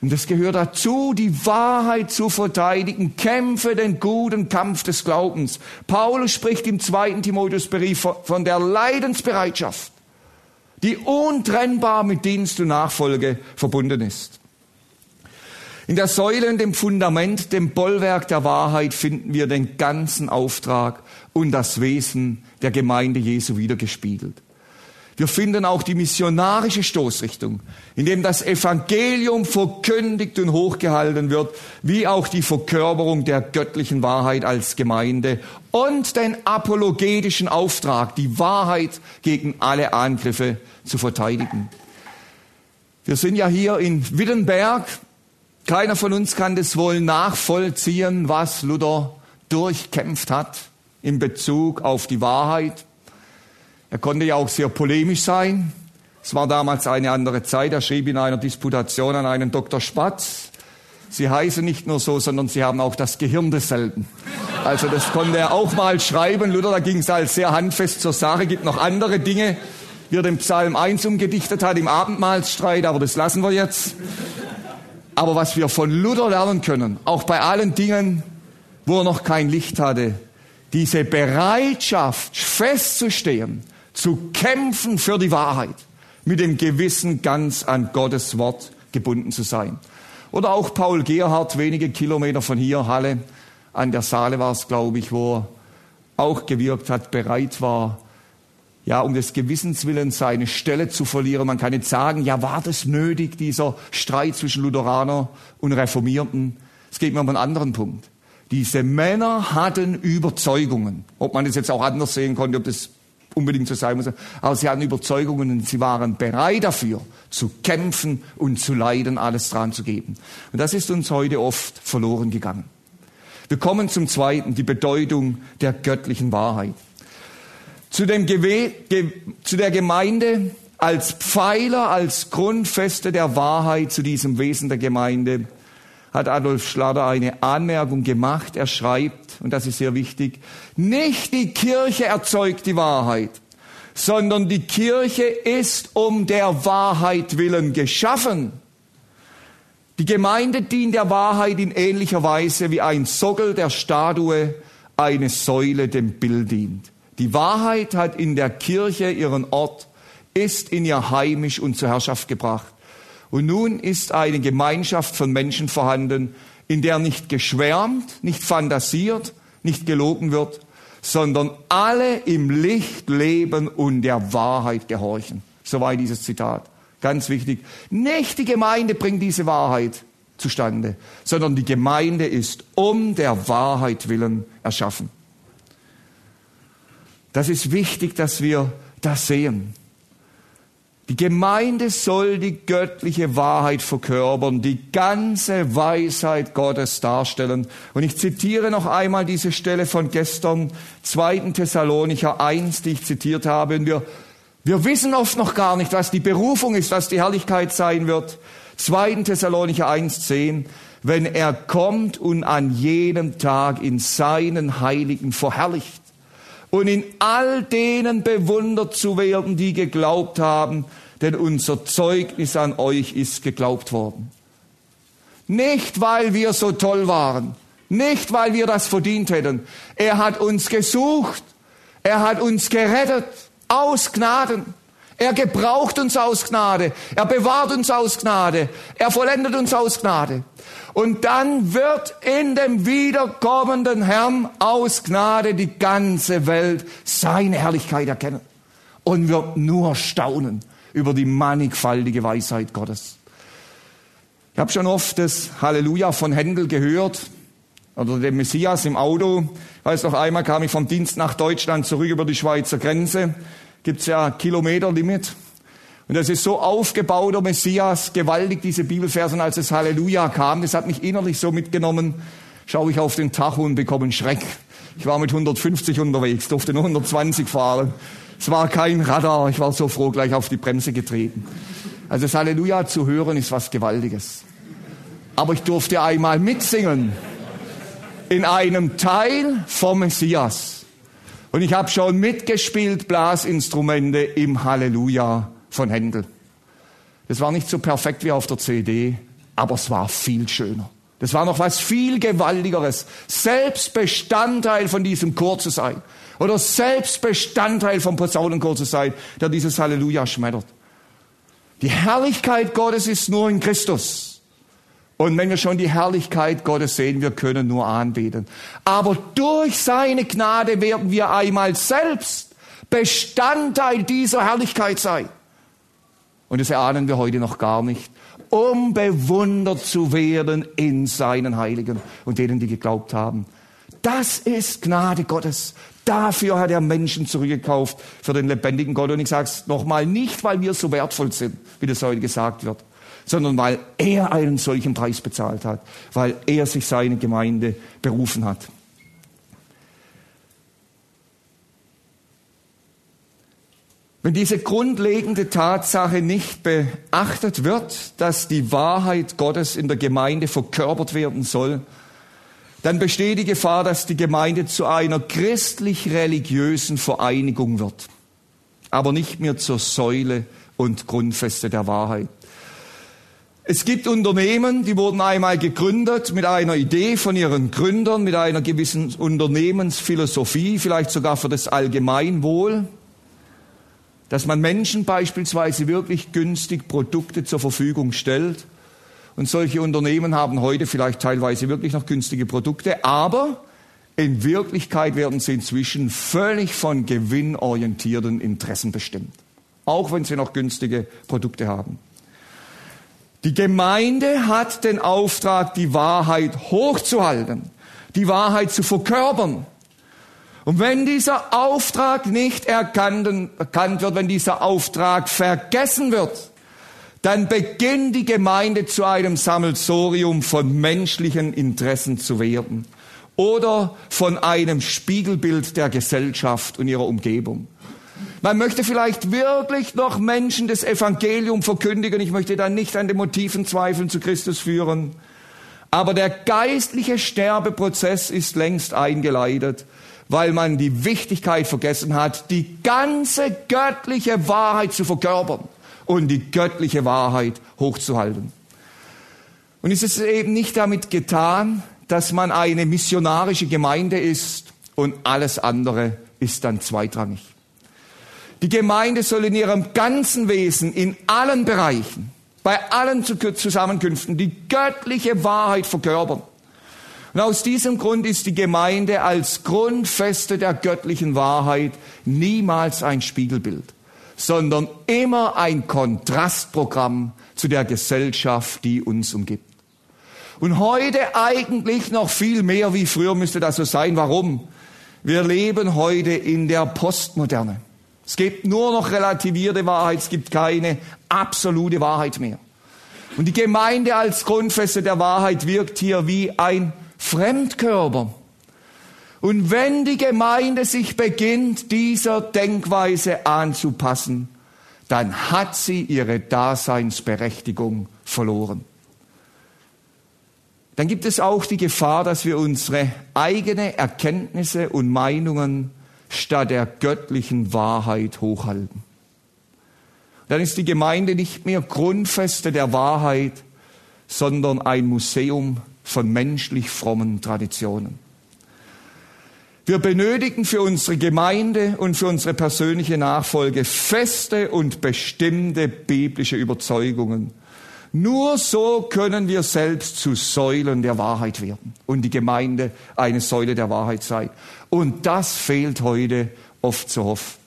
Speaker 2: Und es gehört dazu, die Wahrheit zu verteidigen. Kämpfe den guten Kampf des Glaubens. Paulus spricht im zweiten Timotheusbrief von der Leidensbereitschaft, die untrennbar mit Dienst und Nachfolge verbunden ist. In der Säule und dem Fundament, dem Bollwerk der Wahrheit finden wir den ganzen Auftrag und das Wesen der Gemeinde Jesu wiedergespiegelt. Wir finden auch die missionarische Stoßrichtung, in dem das Evangelium verkündigt und hochgehalten wird, wie auch die Verkörperung der göttlichen Wahrheit als Gemeinde und den apologetischen Auftrag, die Wahrheit gegen alle Angriffe zu verteidigen. Wir sind ja hier in Wittenberg. Keiner von uns kann das wohl nachvollziehen, was Luther durchkämpft hat in Bezug auf die Wahrheit. Er konnte ja auch sehr polemisch sein. Es war damals eine andere Zeit. Er schrieb in einer Disputation an einen Dr. Spatz, Sie heißen nicht nur so, sondern Sie haben auch das Gehirn desselben. Also das konnte er auch mal schreiben. Luther, da ging es halt sehr handfest zur Sache. Gibt noch andere Dinge, wie er den Psalm 1 umgedichtet hat im Abendmahlstreit, aber das lassen wir jetzt. Aber was wir von Luther lernen können, auch bei allen Dingen, wo er noch kein Licht hatte, diese Bereitschaft festzustehen, zu kämpfen für die Wahrheit, mit dem Gewissen ganz an Gottes Wort gebunden zu sein. Oder auch Paul Gerhardt, wenige Kilometer von hier, Halle, an der Saale war es, glaube ich, wo er auch gewirkt hat, bereit war, ja, um des Gewissens willen seine Stelle zu verlieren. Man kann jetzt sagen, ja, war das nötig, dieser Streit zwischen Lutheraner und Reformierten? Es geht mir um einen anderen Punkt. Diese Männer hatten Überzeugungen. Ob man das jetzt auch anders sehen konnte, ob das unbedingt so sein muss. Aber sie hatten Überzeugungen und sie waren bereit dafür, zu kämpfen und zu leiden, alles dran zu geben. Und das ist uns heute oft verloren gegangen. Wir kommen zum zweiten, die Bedeutung der göttlichen Wahrheit. Zu, dem Gewe Ge zu der Gemeinde als Pfeiler, als Grundfeste der Wahrheit, zu diesem Wesen der Gemeinde hat Adolf Schlatter eine Anmerkung gemacht. Er schreibt, und das ist sehr wichtig, nicht die Kirche erzeugt die Wahrheit, sondern die Kirche ist um der Wahrheit willen geschaffen. Die Gemeinde dient der Wahrheit in ähnlicher Weise wie ein Sockel der Statue eine Säule dem Bild dient. Die Wahrheit hat in der Kirche ihren Ort, ist in ihr heimisch und zur Herrschaft gebracht. Und nun ist eine Gemeinschaft von Menschen vorhanden, in der nicht geschwärmt, nicht fantasiert, nicht gelogen wird, sondern alle im Licht leben und der Wahrheit gehorchen. Soweit dieses Zitat. Ganz wichtig. Nicht die Gemeinde bringt diese Wahrheit zustande, sondern die Gemeinde ist um der Wahrheit willen erschaffen. Das ist wichtig, dass wir das sehen. Die Gemeinde soll die göttliche Wahrheit verkörpern, die ganze Weisheit Gottes darstellen. Und ich zitiere noch einmal diese Stelle von gestern, 2. Thessalonicher 1, die ich zitiert habe. Und wir wir wissen oft noch gar nicht, was die Berufung ist, was die Herrlichkeit sein wird. 2. Thessalonicher 1,10, wenn er kommt und an jedem Tag in seinen Heiligen verherrlicht und in all denen bewundert zu werden, die geglaubt haben, denn unser Zeugnis an euch ist geglaubt worden. Nicht, weil wir so toll waren, nicht, weil wir das verdient hätten. Er hat uns gesucht, er hat uns gerettet aus Gnaden. Er gebraucht uns aus Gnade. Er bewahrt uns aus Gnade. Er vollendet uns aus Gnade. Und dann wird in dem wiederkommenden Herrn aus Gnade die ganze Welt seine Herrlichkeit erkennen und wird nur staunen über die mannigfaltige Weisheit Gottes. Ich habe schon oft das Halleluja von Händel gehört oder dem Messias im Auto. Ich weiß noch einmal kam ich vom Dienst nach Deutschland zurück über die Schweizer Grenze. Gibt's ja Kilometerlimit. Und das ist so aufgebaut, der Messias, gewaltig, diese Bibelverse. Und als das Halleluja kam, das hat mich innerlich so mitgenommen, schaue ich auf den Tacho und bekomme einen Schreck. Ich war mit 150 unterwegs, durfte nur 120 fahren. Es war kein Radar, ich war so froh, gleich auf die Bremse getreten. Also das Halleluja zu hören ist was Gewaltiges. Aber ich durfte einmal mitsingen in einem Teil vom Messias. Und ich habe schon mitgespielt Blasinstrumente im Halleluja von Händel. Das war nicht so perfekt wie auf der CD, aber es war viel schöner. Das war noch was viel Gewaltigeres. Selbst Bestandteil von diesem Chor zu sein. Oder selbst Bestandteil vom Posaunenchor zu sein, der dieses Halleluja schmettert. Die Herrlichkeit Gottes ist nur in Christus. Und wenn wir schon die Herrlichkeit Gottes sehen, wir können nur anbeten. Aber durch seine Gnade werden wir einmal selbst Bestandteil dieser Herrlichkeit sein. Und das erahnen wir heute noch gar nicht, um bewundert zu werden in seinen Heiligen und denen, die geglaubt haben. Das ist Gnade Gottes. Dafür hat er Menschen zurückgekauft für den lebendigen Gott. Und ich sage es nochmal, nicht weil wir so wertvoll sind, wie das heute gesagt wird, sondern weil er einen solchen Preis bezahlt hat, weil er sich seine Gemeinde berufen hat. Wenn diese grundlegende Tatsache nicht beachtet wird, dass die Wahrheit Gottes in der Gemeinde verkörpert werden soll, dann besteht die Gefahr, dass die Gemeinde zu einer christlich-religiösen Vereinigung wird, aber nicht mehr zur Säule und Grundfeste der Wahrheit. Es gibt Unternehmen, die wurden einmal gegründet mit einer Idee von ihren Gründern, mit einer gewissen Unternehmensphilosophie, vielleicht sogar für das Allgemeinwohl, dass man Menschen beispielsweise wirklich günstig Produkte zur Verfügung stellt. Und solche Unternehmen haben heute vielleicht teilweise wirklich noch günstige Produkte, aber in Wirklichkeit werden sie inzwischen völlig von gewinnorientierten Interessen bestimmt, auch wenn sie noch günstige Produkte haben. Die Gemeinde hat den Auftrag, die Wahrheit hochzuhalten, die Wahrheit zu verkörpern. Und wenn dieser Auftrag nicht erkannt, wird, wenn dieser Auftrag vergessen wird, dann beginnt die Gemeinde zu einem Sammelsorium von menschlichen Interessen zu werden oder von einem Spiegelbild der Gesellschaft und ihrer Umgebung. Man möchte vielleicht wirklich noch Menschen das Evangelium verkündigen. Ich möchte da nicht an den Motiven zweifeln zu Christus führen. Aber der geistliche Sterbeprozess ist längst eingeleitet, weil man die Wichtigkeit vergessen hat, die ganze göttliche Wahrheit zu verkörpern und die göttliche Wahrheit hochzuhalten. Und es ist eben nicht damit getan, dass man eine missionarische Gemeinde ist und alles andere ist dann zweitrangig. Die Gemeinde soll in ihrem ganzen Wesen, in allen Bereichen, bei allen Zusammenkünften die göttliche Wahrheit verkörpern. Und aus diesem Grund ist die Gemeinde als Grundfeste der göttlichen Wahrheit niemals ein Spiegelbild, sondern immer ein Kontrastprogramm zu der Gesellschaft, die uns umgibt. Und heute eigentlich noch viel mehr wie früher müsste das so sein. Warum? Wir leben heute in der Postmoderne. Es gibt nur noch relativierte Wahrheit, es gibt keine absolute Wahrheit mehr. Und die Gemeinde als Grundfeste der Wahrheit wirkt hier wie ein Fremdkörper. Und wenn die Gemeinde sich beginnt, dieser Denkweise anzupassen, dann hat sie ihre Daseinsberechtigung verloren. Dann gibt es auch die Gefahr, dass wir unsere eigene Erkenntnisse und Meinungen statt der göttlichen Wahrheit hochhalten. Dann ist die Gemeinde nicht mehr Grundfeste der Wahrheit, sondern ein Museum von menschlich frommen Traditionen. Wir benötigen für unsere Gemeinde und für unsere persönliche Nachfolge feste und bestimmte biblische Überzeugungen. Nur so können wir selbst zu Säulen der Wahrheit werden und die Gemeinde eine Säule der Wahrheit sein. Und das fehlt heute oft so oft.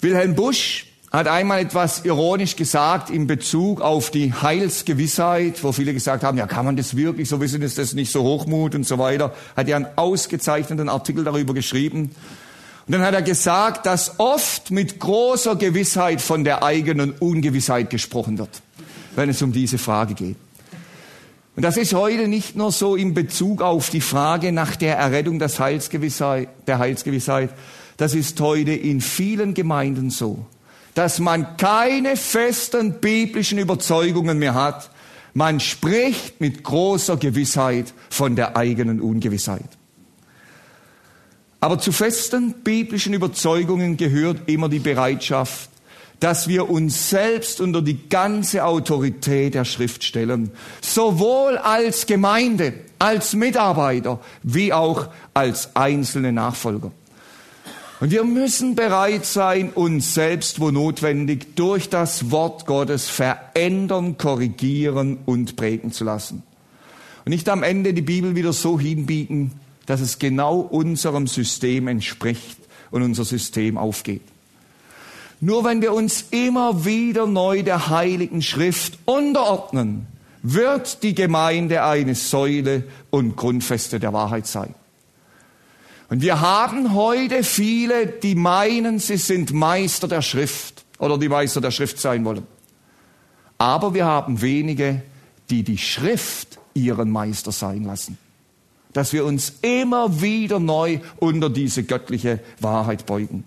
Speaker 2: Wilhelm Busch hat einmal etwas ironisch gesagt in Bezug auf die Heilsgewissheit, wo viele gesagt haben, ja, kann man das wirklich so wissen, ist das nicht so Hochmut und so weiter. Hat er einen ausgezeichneten Artikel darüber geschrieben. Und dann hat er gesagt, dass oft mit großer Gewissheit von der eigenen Ungewissheit gesprochen wird, wenn es um diese Frage geht. Und das ist heute nicht nur so in Bezug auf die Frage nach der Errettung des Heilsgewissheit, der Heilsgewissheit. Das ist heute in vielen Gemeinden so dass man keine festen biblischen Überzeugungen mehr hat. Man spricht mit großer Gewissheit von der eigenen Ungewissheit. Aber zu festen biblischen Überzeugungen gehört immer die Bereitschaft, dass wir uns selbst unter die ganze Autorität der Schrift stellen, sowohl als Gemeinde, als Mitarbeiter, wie auch als einzelne Nachfolger. Und wir müssen bereit sein, uns selbst, wo notwendig, durch das Wort Gottes verändern, korrigieren und prägen zu lassen. Und nicht am Ende die Bibel wieder so hinbiegen, dass es genau unserem System entspricht und unser System aufgeht. Nur wenn wir uns immer wieder neu der Heiligen Schrift unterordnen, wird die Gemeinde eine Säule und Grundfeste der Wahrheit sein. Und wir haben heute viele, die meinen, sie sind Meister der Schrift oder die Meister der Schrift sein wollen. Aber wir haben wenige, die die Schrift ihren Meister sein lassen. Dass wir uns immer wieder neu unter diese göttliche Wahrheit beugen.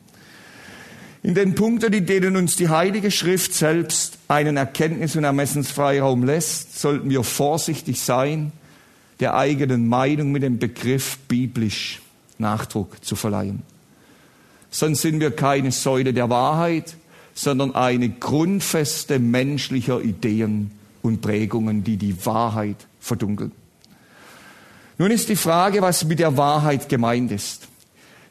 Speaker 2: In den Punkten, in denen uns die Heilige Schrift selbst einen Erkenntnis- und Ermessensfreiraum lässt, sollten wir vorsichtig sein, der eigenen Meinung mit dem Begriff biblisch Nachdruck zu verleihen. Sonst sind wir keine Säule der Wahrheit, sondern eine Grundfeste menschlicher Ideen und Prägungen, die die Wahrheit verdunkeln. Nun ist die Frage, was mit der Wahrheit gemeint ist.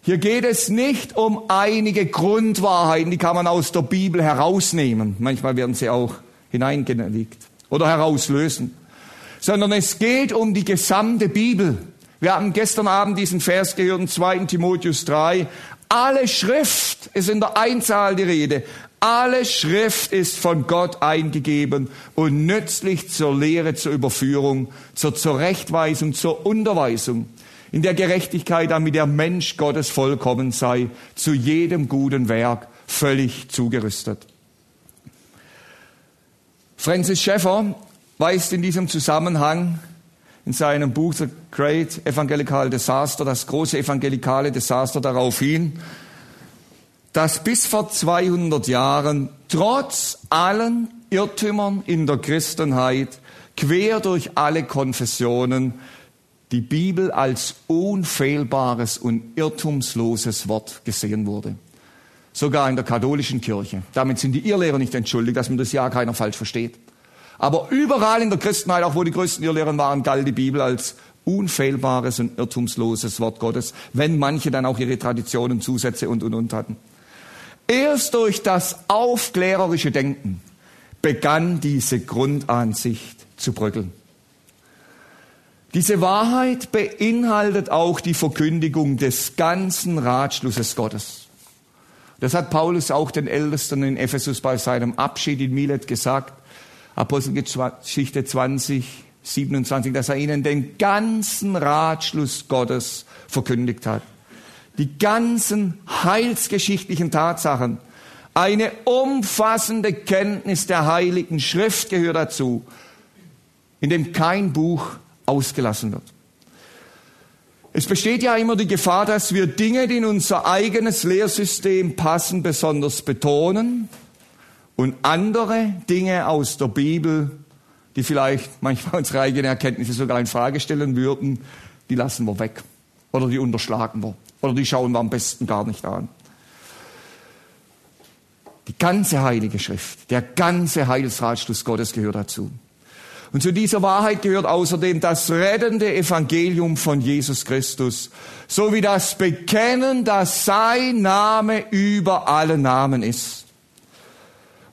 Speaker 2: Hier geht es nicht um einige Grundwahrheiten, die kann man aus der Bibel herausnehmen. Manchmal werden sie auch hineingelegt oder herauslösen. Sondern es geht um die gesamte Bibel. Wir haben gestern Abend diesen Vers gehört, in 2. Timotheus 3. Alle Schrift ist in der Einzahl die Rede. Alle Schrift ist von Gott eingegeben und nützlich zur Lehre, zur Überführung, zur Zurechtweisung, zur Unterweisung, in der Gerechtigkeit, damit der Mensch Gottes vollkommen sei, zu jedem guten Werk völlig zugerüstet. Francis Schäffer weist in diesem Zusammenhang in seinem Buch The Great Evangelical Disaster, das große evangelikale Desaster darauf hin, dass bis vor 200 Jahren trotz allen Irrtümern in der Christenheit quer durch alle Konfessionen die Bibel als unfehlbares und irrtumsloses Wort gesehen wurde. Sogar in der katholischen Kirche. Damit sind die Irrlehrer nicht entschuldigt, dass man das ja keiner falsch versteht. Aber überall in der Christenheit, auch wo die größten Irrlehren waren, galt die Bibel als unfehlbares und irrtumsloses Wort Gottes, wenn manche dann auch ihre Traditionen, Zusätze und und und hatten. Erst durch das aufklärerische Denken begann diese Grundansicht zu bröckeln. Diese Wahrheit beinhaltet auch die Verkündigung des ganzen Ratschlusses Gottes. Das hat Paulus auch den Ältesten in Ephesus bei seinem Abschied in Milet gesagt. Apostelgeschichte 20, 27, dass er ihnen den ganzen Ratschluss Gottes verkündigt hat. Die ganzen heilsgeschichtlichen Tatsachen. Eine umfassende Kenntnis der Heiligen Schrift gehört dazu, in dem kein Buch ausgelassen wird. Es besteht ja immer die Gefahr, dass wir Dinge, die in unser eigenes Lehrsystem passen, besonders betonen und andere Dinge aus der Bibel die vielleicht manchmal unsere eigenen Erkenntnisse sogar in Frage stellen würden, die lassen wir weg. Oder die unterschlagen wir. Oder die schauen wir am besten gar nicht an. Die ganze Heilige Schrift, der ganze Heilsratschluss Gottes gehört dazu. Und zu dieser Wahrheit gehört außerdem das rettende Evangelium von Jesus Christus, sowie das Bekennen, dass sein Name über alle Namen ist.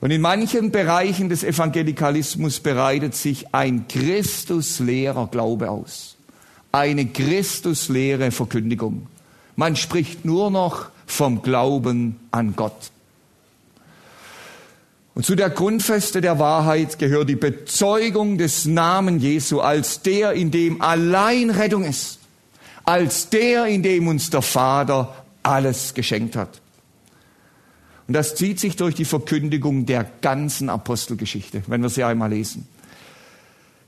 Speaker 2: Und in manchen Bereichen des Evangelikalismus bereitet sich ein Christusleerer Glaube aus. Eine Christusleere Verkündigung. Man spricht nur noch vom Glauben an Gott. Und zu der Grundfeste der Wahrheit gehört die Bezeugung des Namen Jesu als der, in dem allein Rettung ist, als der, in dem uns der Vater alles geschenkt hat. Und das zieht sich durch die Verkündigung der ganzen Apostelgeschichte, wenn wir sie einmal lesen.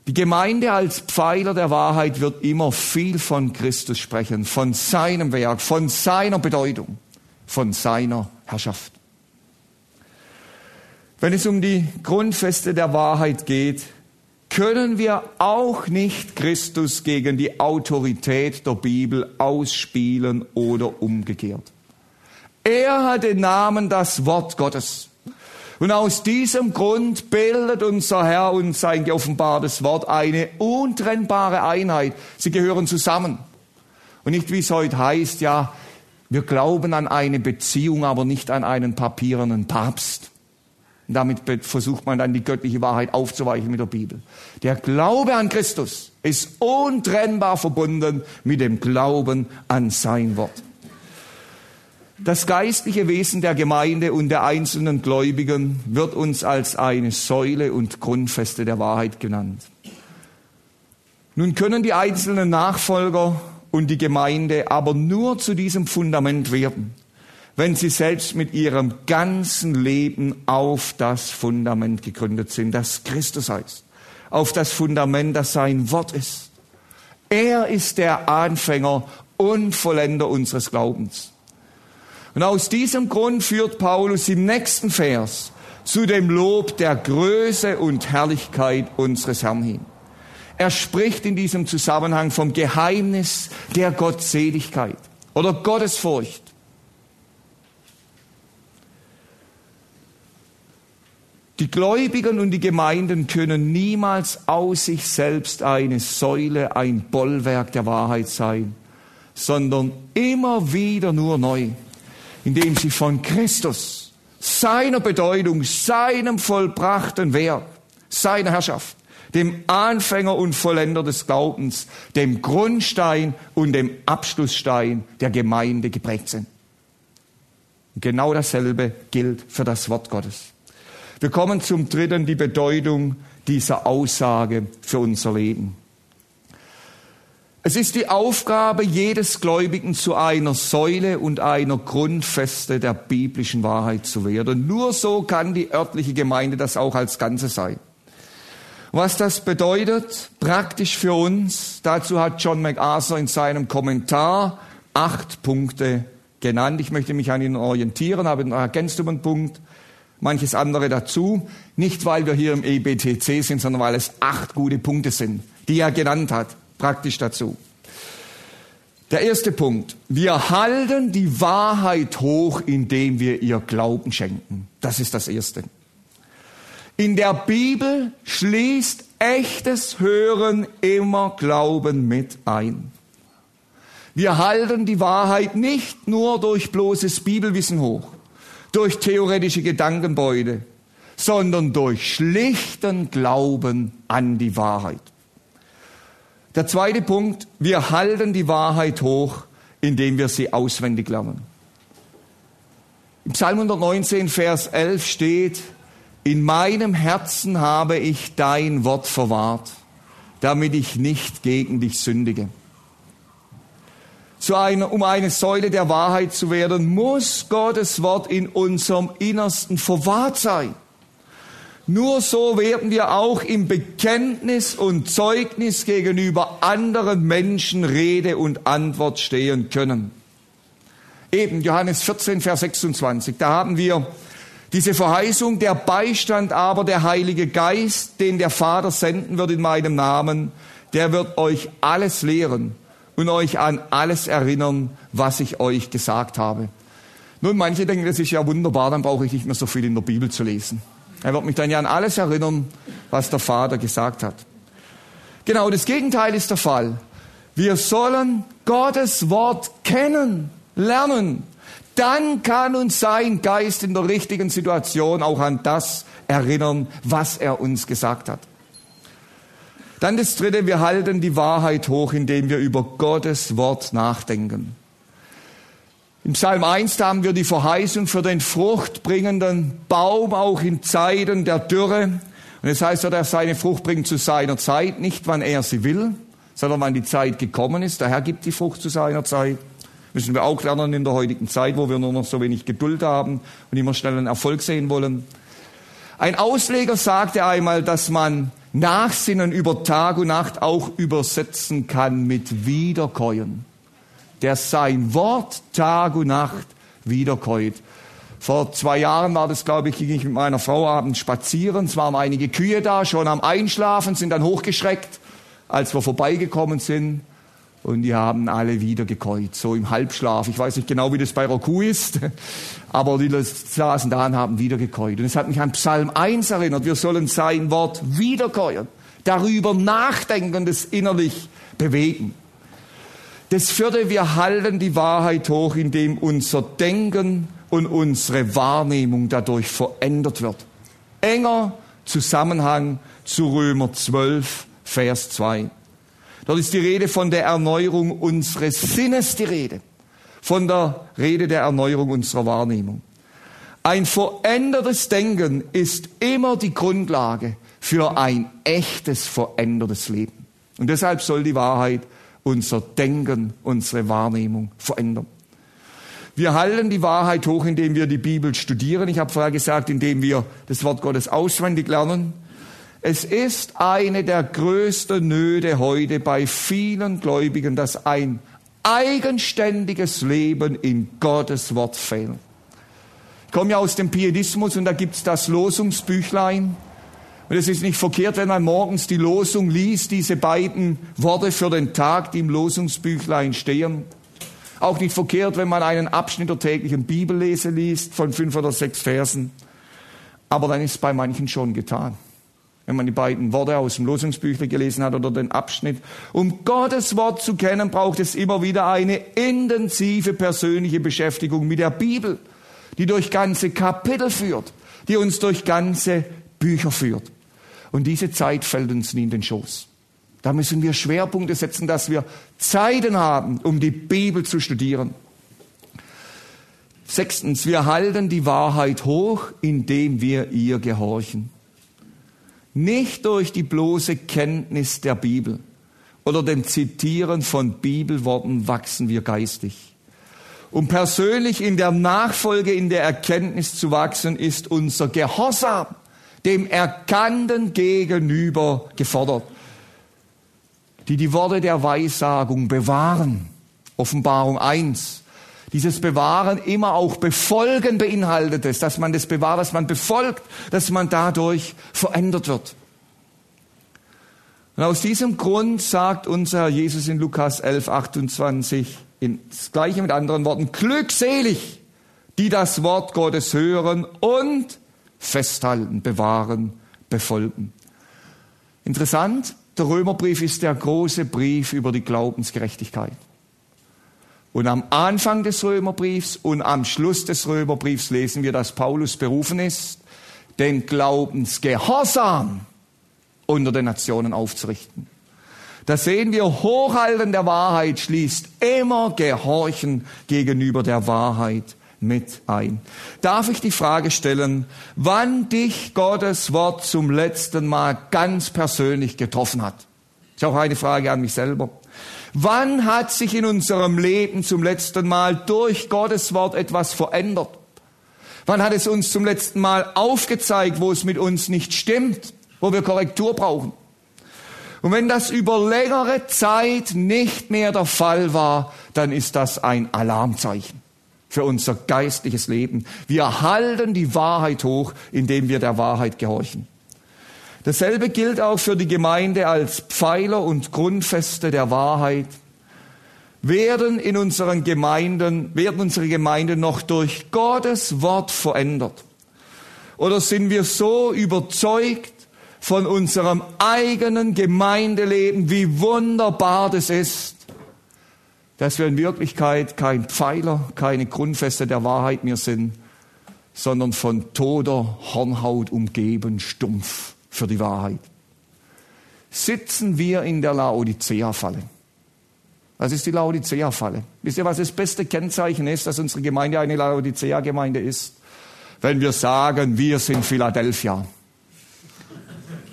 Speaker 2: Die Gemeinde als Pfeiler der Wahrheit wird immer viel von Christus sprechen, von seinem Werk, von seiner Bedeutung, von seiner Herrschaft. Wenn es um die Grundfeste der Wahrheit geht, können wir auch nicht Christus gegen die Autorität der Bibel ausspielen oder umgekehrt. Er hat den Namen das Wort Gottes. Und aus diesem Grund bildet unser Herr und sein geoffenbartes Wort eine untrennbare Einheit. Sie gehören zusammen. Und nicht wie es heute heißt, ja, wir glauben an eine Beziehung, aber nicht an einen papierenden Papst. Und damit versucht man dann die göttliche Wahrheit aufzuweichen mit der Bibel. Der Glaube an Christus ist untrennbar verbunden mit dem Glauben an sein Wort. Das geistliche Wesen der Gemeinde und der einzelnen Gläubigen wird uns als eine Säule und Grundfeste der Wahrheit genannt. Nun können die einzelnen Nachfolger und die Gemeinde aber nur zu diesem Fundament werden, wenn sie selbst mit ihrem ganzen Leben auf das Fundament gegründet sind, das Christus heißt, auf das Fundament, das sein Wort ist. Er ist der Anfänger und Vollender unseres Glaubens. Und aus diesem Grund führt Paulus im nächsten Vers zu dem Lob der Größe und Herrlichkeit unseres Herrn hin. Er spricht in diesem Zusammenhang vom Geheimnis der Gottseligkeit oder Gottesfurcht. Die Gläubigen und die Gemeinden können niemals aus sich selbst eine Säule, ein Bollwerk der Wahrheit sein, sondern immer wieder nur neu indem sie von Christus, seiner Bedeutung, seinem vollbrachten Werk, seiner Herrschaft, dem Anfänger und Vollender des Glaubens, dem Grundstein und dem Abschlussstein der Gemeinde geprägt sind. Genau dasselbe gilt für das Wort Gottes. Wir kommen zum dritten, die Bedeutung dieser Aussage für unser Leben. Es ist die Aufgabe jedes Gläubigen, zu einer Säule und einer Grundfeste der biblischen Wahrheit zu werden. Nur so kann die örtliche Gemeinde das auch als Ganze sein. Was das bedeutet, praktisch für uns, dazu hat John MacArthur in seinem Kommentar acht Punkte genannt. Ich möchte mich an Ihnen orientieren, habe einen Punkt, manches andere dazu. Nicht, weil wir hier im EBTC sind, sondern weil es acht gute Punkte sind, die er genannt hat praktisch dazu. Der erste Punkt. Wir halten die Wahrheit hoch, indem wir ihr Glauben schenken. Das ist das Erste. In der Bibel schließt echtes Hören immer Glauben mit ein. Wir halten die Wahrheit nicht nur durch bloßes Bibelwissen hoch, durch theoretische Gedankenbeute, sondern durch schlichten Glauben an die Wahrheit. Der zweite Punkt, wir halten die Wahrheit hoch, indem wir sie auswendig lernen. Im Psalm 119, Vers 11 steht, in meinem Herzen habe ich dein Wort verwahrt, damit ich nicht gegen dich sündige. Einer, um eine Säule der Wahrheit zu werden, muss Gottes Wort in unserem Innersten verwahrt sein. Nur so werden wir auch im Bekenntnis und Zeugnis gegenüber anderen Menschen Rede und Antwort stehen können. Eben Johannes 14, Vers 26, da haben wir diese Verheißung, der Beistand aber, der Heilige Geist, den der Vater senden wird in meinem Namen, der wird euch alles lehren und euch an alles erinnern, was ich euch gesagt habe. Nun, manche denken, das ist ja wunderbar, dann brauche ich nicht mehr so viel in der Bibel zu lesen. Er wird mich dann ja an alles erinnern, was der Vater gesagt hat. Genau das Gegenteil ist der Fall. Wir sollen Gottes Wort kennen, lernen, dann kann uns sein Geist in der richtigen Situation auch an das erinnern, was er uns gesagt hat. Dann das Dritte, wir halten die Wahrheit hoch, indem wir über Gottes Wort nachdenken. Im Psalm 1 haben wir die Verheißung für den fruchtbringenden Baum auch in Zeiten der Dürre. Und es das heißt, dass er seine Frucht bringt zu seiner Zeit, nicht wann er sie will, sondern wann die Zeit gekommen ist. Der Herr gibt die Frucht zu seiner Zeit. Müssen wir auch lernen in der heutigen Zeit, wo wir nur noch so wenig Geduld haben und immer schnell einen Erfolg sehen wollen. Ein Ausleger sagte einmal, dass man Nachsinnen über Tag und Nacht auch übersetzen kann mit Wiederkäuen. Der sein Wort Tag und Nacht wiederkäut. Vor zwei Jahren war das, glaube ich, ging ich mit meiner Frau abends spazieren. Es waren einige Kühe da, schon am Einschlafen, sind dann hochgeschreckt, als wir vorbeigekommen sind. Und die haben alle wieder gekäut, so im Halbschlaf. Ich weiß nicht genau, wie das bei Kuh ist, aber die saßen da und haben wieder gekäut. Und es hat mich an Psalm 1 erinnert, wir sollen sein Wort wiederkäuen, darüber nachdenken, das innerlich bewegen. Das vierte, wir halten die Wahrheit hoch, indem unser Denken und unsere Wahrnehmung dadurch verändert wird. Enger Zusammenhang zu Römer 12, Vers 2. Dort ist die Rede von der Erneuerung unseres Sinnes die Rede. Von der Rede der Erneuerung unserer Wahrnehmung. Ein verändertes Denken ist immer die Grundlage für ein echtes verändertes Leben. Und deshalb soll die Wahrheit unser Denken, unsere Wahrnehmung verändern. Wir halten die Wahrheit hoch, indem wir die Bibel studieren. Ich habe vorher gesagt, indem wir das Wort Gottes auswendig lernen. Es ist eine der größten Nöte heute bei vielen Gläubigen, dass ein eigenständiges Leben in Gottes Wort fehlt. Ich komme ja aus dem Piedismus und da gibt's das Losungsbüchlein. Und es ist nicht verkehrt, wenn man morgens die Losung liest, diese beiden Worte für den Tag, die im Losungsbüchlein stehen. Auch nicht verkehrt, wenn man einen Abschnitt der täglichen Bibellese liest von fünf oder sechs Versen. Aber dann ist bei manchen schon getan wenn man die beiden Worte aus dem Losungsbüchlein gelesen hat oder den Abschnitt. Um Gottes Wort zu kennen, braucht es immer wieder eine intensive persönliche Beschäftigung mit der Bibel, die durch ganze Kapitel führt, die uns durch ganze Bücher führt. Und diese Zeit fällt uns nie in den Schoß. Da müssen wir Schwerpunkte setzen, dass wir Zeiten haben, um die Bibel zu studieren. Sechstens, wir halten die Wahrheit hoch, indem wir ihr gehorchen. Nicht durch die bloße Kenntnis der Bibel oder dem Zitieren von Bibelworten wachsen wir geistig. Um persönlich in der Nachfolge, in der Erkenntnis zu wachsen, ist unser Gehorsam dem Erkannten gegenüber gefordert, die die Worte der Weissagung bewahren. Offenbarung 1. Dieses Bewahren immer auch befolgen beinhaltet es, dass man das bewahrt, dass man befolgt, dass man dadurch verändert wird. Und aus diesem Grund sagt unser Jesus in Lukas 11, 28, in das gleiche mit anderen Worten, glückselig, die das Wort Gottes hören und festhalten, bewahren befolgen. Interessant, der Römerbrief ist der große Brief über die Glaubensgerechtigkeit. Und am Anfang des Römerbriefs und am Schluss des Römerbriefs lesen wir, dass Paulus berufen ist, den Glaubensgehorsam unter den Nationen aufzurichten. Da sehen wir, Hochhalten der Wahrheit schließt immer Gehorchen gegenüber der Wahrheit mit ein. Darf ich die Frage stellen, wann dich Gottes Wort zum letzten Mal ganz persönlich getroffen hat? Ist auch eine Frage an mich selber. Wann hat sich in unserem Leben zum letzten Mal durch Gottes Wort etwas verändert? Wann hat es uns zum letzten Mal aufgezeigt, wo es mit uns nicht stimmt, wo wir Korrektur brauchen? Und wenn das über längere Zeit nicht mehr der Fall war, dann ist das ein Alarmzeichen für unser geistliches Leben. Wir halten die Wahrheit hoch, indem wir der Wahrheit gehorchen. Dasselbe gilt auch für die Gemeinde als Pfeiler und Grundfeste der Wahrheit. Werden in unseren Gemeinden, werden unsere Gemeinden noch durch Gottes Wort verändert? Oder sind wir so überzeugt von unserem eigenen Gemeindeleben, wie wunderbar das ist, dass wir in Wirklichkeit kein Pfeiler, keine Grundfeste der Wahrheit mehr sind, sondern von toter Hornhaut umgeben, stumpf für die Wahrheit. Sitzen wir in der Laodicea-Falle? Was ist die Laodicea-Falle? Wisst ihr, was das beste Kennzeichen ist, dass unsere Gemeinde eine Laodicea-Gemeinde ist? Wenn wir sagen, wir sind Philadelphia.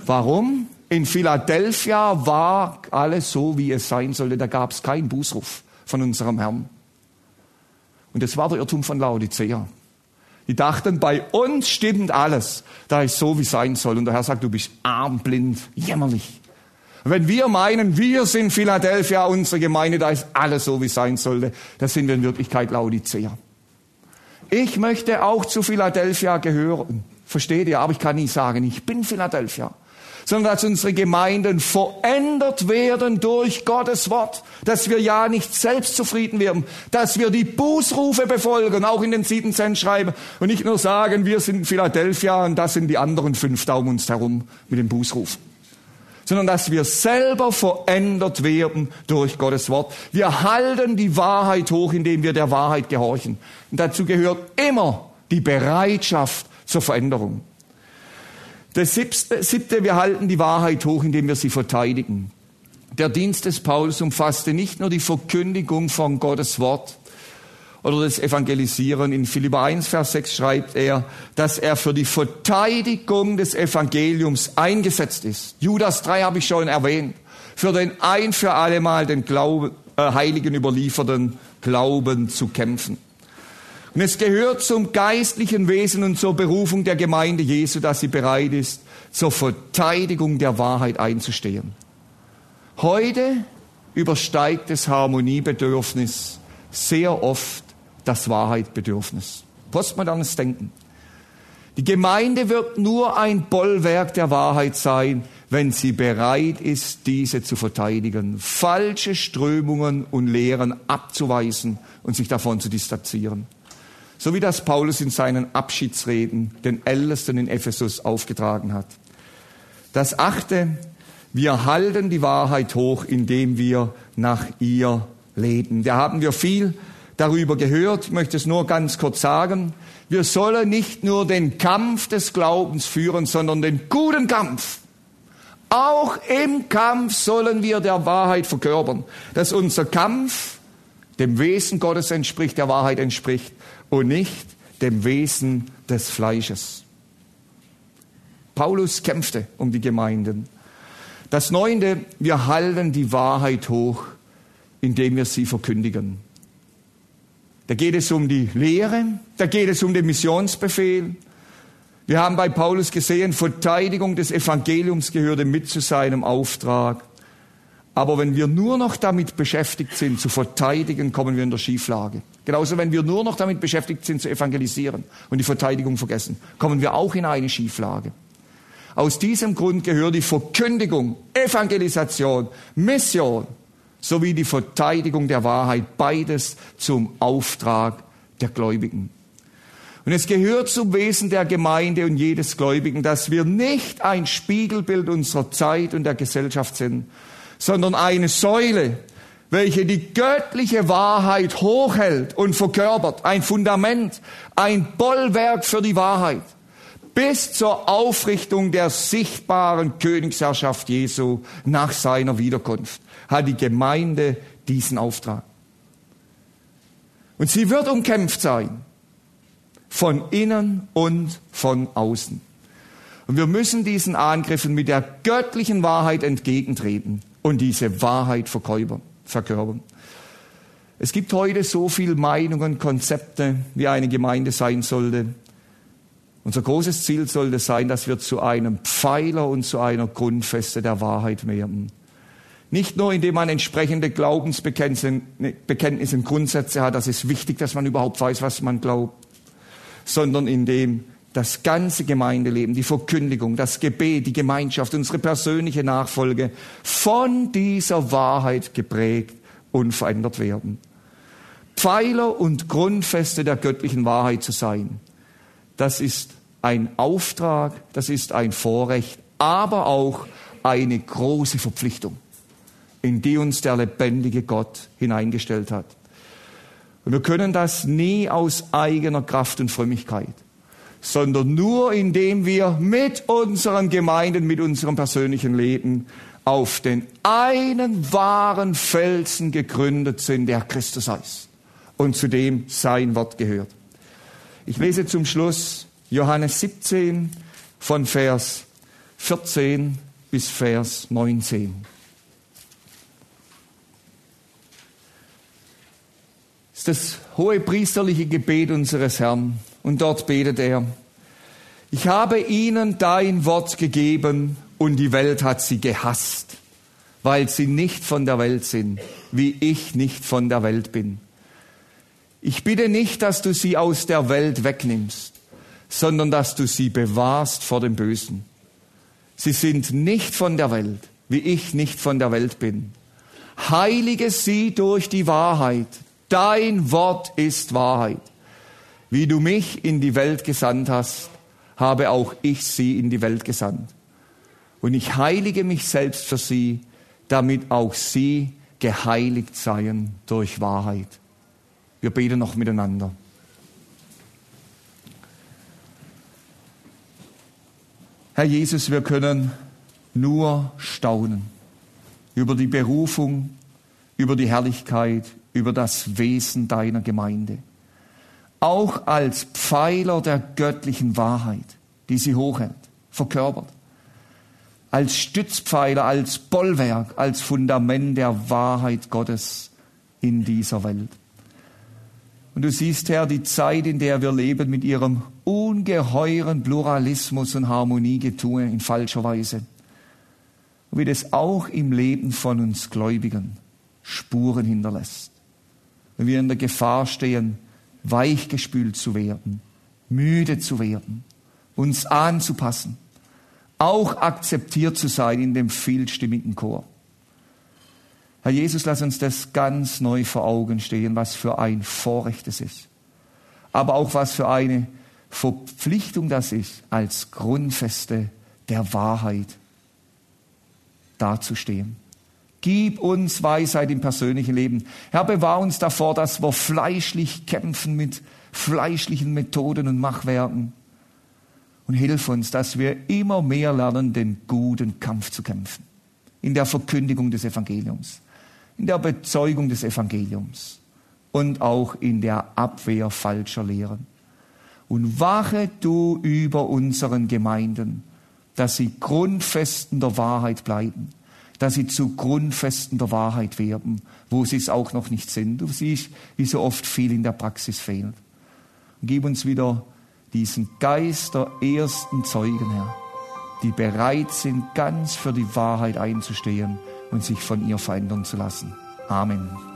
Speaker 2: Warum? In Philadelphia war alles so, wie es sein sollte. Da gab es keinen Bußruf von unserem Herrn. Und das war der Irrtum von Laodicea. Die dachten, bei uns stimmt alles. Da ist so, wie sein soll. Und der Herr sagt, du bist arm, blind, jämmerlich. Wenn wir meinen, wir sind Philadelphia, unsere Gemeinde, da ist alles so, wie sein sollte, da sind wir in Wirklichkeit Laodicea. Ich möchte auch zu Philadelphia gehören. Versteht ihr? Aber ich kann nicht sagen, ich bin Philadelphia sondern dass unsere Gemeinden verändert werden durch Gottes Wort, dass wir ja nicht selbst zufrieden werden, dass wir die Bußrufe befolgen, auch in den sieben Cent schreiben und nicht nur sagen, wir sind Philadelphia und das sind die anderen fünf Daumen uns herum mit dem Bußruf sondern dass wir selber verändert werden durch Gottes Wort. Wir halten die Wahrheit hoch, indem wir der Wahrheit gehorchen. Und dazu gehört immer die Bereitschaft zur Veränderung. Das siebte, wir halten die Wahrheit hoch, indem wir sie verteidigen. Der Dienst des Paulus umfasste nicht nur die Verkündigung von Gottes Wort oder das Evangelisieren. In Philipper 1, Vers 6 schreibt er, dass er für die Verteidigung des Evangeliums eingesetzt ist. Judas 3 habe ich schon erwähnt. Für den ein für alle Mal den Glauben, äh, Heiligen überlieferten Glauben zu kämpfen. Und es gehört zum geistlichen Wesen und zur Berufung der Gemeinde Jesu, dass sie bereit ist, zur Verteidigung der Wahrheit einzustehen. Heute übersteigt das Harmoniebedürfnis sehr oft das Wahrheitbedürfnis. Postmodernes Denken. Die Gemeinde wird nur ein Bollwerk der Wahrheit sein, wenn sie bereit ist, diese zu verteidigen, falsche Strömungen und Lehren abzuweisen und sich davon zu distanzieren so wie das Paulus in seinen Abschiedsreden den Ältesten in Ephesus aufgetragen hat. Das achte, wir halten die Wahrheit hoch, indem wir nach ihr leben. Da haben wir viel darüber gehört. Ich möchte es nur ganz kurz sagen. Wir sollen nicht nur den Kampf des Glaubens führen, sondern den guten Kampf. Auch im Kampf sollen wir der Wahrheit verkörpern, dass unser Kampf dem Wesen Gottes entspricht, der Wahrheit entspricht und nicht dem Wesen des Fleisches. Paulus kämpfte um die Gemeinden. Das Neunte, wir halten die Wahrheit hoch, indem wir sie verkündigen. Da geht es um die Lehre, da geht es um den Missionsbefehl. Wir haben bei Paulus gesehen, Verteidigung des Evangeliums gehörte mit zu seinem Auftrag. Aber wenn wir nur noch damit beschäftigt sind, zu verteidigen, kommen wir in der Schieflage. Genauso, wenn wir nur noch damit beschäftigt sind, zu evangelisieren und die Verteidigung vergessen, kommen wir auch in eine Schieflage. Aus diesem Grund gehört die Verkündigung, Evangelisation, Mission sowie die Verteidigung der Wahrheit beides zum Auftrag der Gläubigen. Und es gehört zum Wesen der Gemeinde und jedes Gläubigen, dass wir nicht ein Spiegelbild unserer Zeit und der Gesellschaft sind, sondern eine Säule, welche die göttliche Wahrheit hochhält und verkörpert, ein Fundament, ein Bollwerk für die Wahrheit, bis zur Aufrichtung der sichtbaren Königsherrschaft Jesu nach seiner Wiederkunft, hat die Gemeinde diesen Auftrag. Und sie wird umkämpft sein, von innen und von außen. Und wir müssen diesen Angriffen mit der göttlichen Wahrheit entgegentreten und diese Wahrheit verkörpern verkörpern. Es gibt heute so viele Meinungen, Konzepte, wie eine Gemeinde sein sollte. Unser großes Ziel sollte sein, dass wir zu einem Pfeiler und zu einer Grundfeste der Wahrheit werden. Nicht nur, indem man entsprechende Glaubensbekenntnisse und Grundsätze hat, das ist wichtig, dass man überhaupt weiß, was man glaubt, sondern indem das ganze Gemeindeleben, die Verkündigung, das Gebet, die Gemeinschaft, unsere persönliche Nachfolge von dieser Wahrheit geprägt und verändert werden. Pfeiler und Grundfeste der göttlichen Wahrheit zu sein, das ist ein Auftrag, das ist ein Vorrecht, aber auch eine große Verpflichtung, in die uns der lebendige Gott hineingestellt hat. Und wir können das nie aus eigener Kraft und Frömmigkeit sondern nur indem wir mit unseren Gemeinden, mit unserem persönlichen Leben auf den einen wahren Felsen gegründet sind, der Christus heißt und zu dem sein Wort gehört. Ich lese zum Schluss Johannes 17 von Vers 14 bis Vers 19. Das ist das hohe priesterliche Gebet unseres Herrn. Und dort betet er, ich habe ihnen dein Wort gegeben und die Welt hat sie gehasst, weil sie nicht von der Welt sind, wie ich nicht von der Welt bin. Ich bitte nicht, dass du sie aus der Welt wegnimmst, sondern dass du sie bewahrst vor dem Bösen. Sie sind nicht von der Welt, wie ich nicht von der Welt bin. Heilige sie durch die Wahrheit. Dein Wort ist Wahrheit. Wie du mich in die Welt gesandt hast, habe auch ich sie in die Welt gesandt. Und ich heilige mich selbst für sie, damit auch sie geheiligt seien durch Wahrheit. Wir beten noch miteinander. Herr Jesus, wir können nur staunen über die Berufung, über die Herrlichkeit, über das Wesen deiner Gemeinde auch als Pfeiler der göttlichen Wahrheit, die sie hochhält, verkörpert. Als Stützpfeiler, als Bollwerk, als Fundament der Wahrheit Gottes in dieser Welt. Und du siehst, Herr, die Zeit, in der wir leben, mit ihrem ungeheuren Pluralismus und Harmoniegetue in falscher Weise. wie das auch im Leben von uns Gläubigen Spuren hinterlässt. Wenn wir in der Gefahr stehen, weichgespült zu werden, müde zu werden, uns anzupassen, auch akzeptiert zu sein in dem vielstimmigen Chor. Herr Jesus, lass uns das ganz neu vor Augen stehen, was für ein Vorrecht es ist, aber auch was für eine Verpflichtung das ist, als Grundfeste der Wahrheit dazustehen. Gib uns Weisheit im persönlichen Leben. Herr, bewahr uns davor, dass wir fleischlich kämpfen mit fleischlichen Methoden und Machwerken. Und hilf uns, dass wir immer mehr lernen, den guten Kampf zu kämpfen. In der Verkündigung des Evangeliums, in der Bezeugung des Evangeliums und auch in der Abwehr falscher Lehren. Und wache du über unseren Gemeinden, dass sie Grundfesten der Wahrheit bleiben dass sie zu Grundfesten der Wahrheit werden, wo sie es auch noch nicht sind. Du siehst, wie so oft viel in der Praxis fehlt. Und gib uns wieder diesen Geist der ersten Zeugen, Herr, die bereit sind, ganz für die Wahrheit einzustehen und sich von ihr verändern zu lassen. Amen.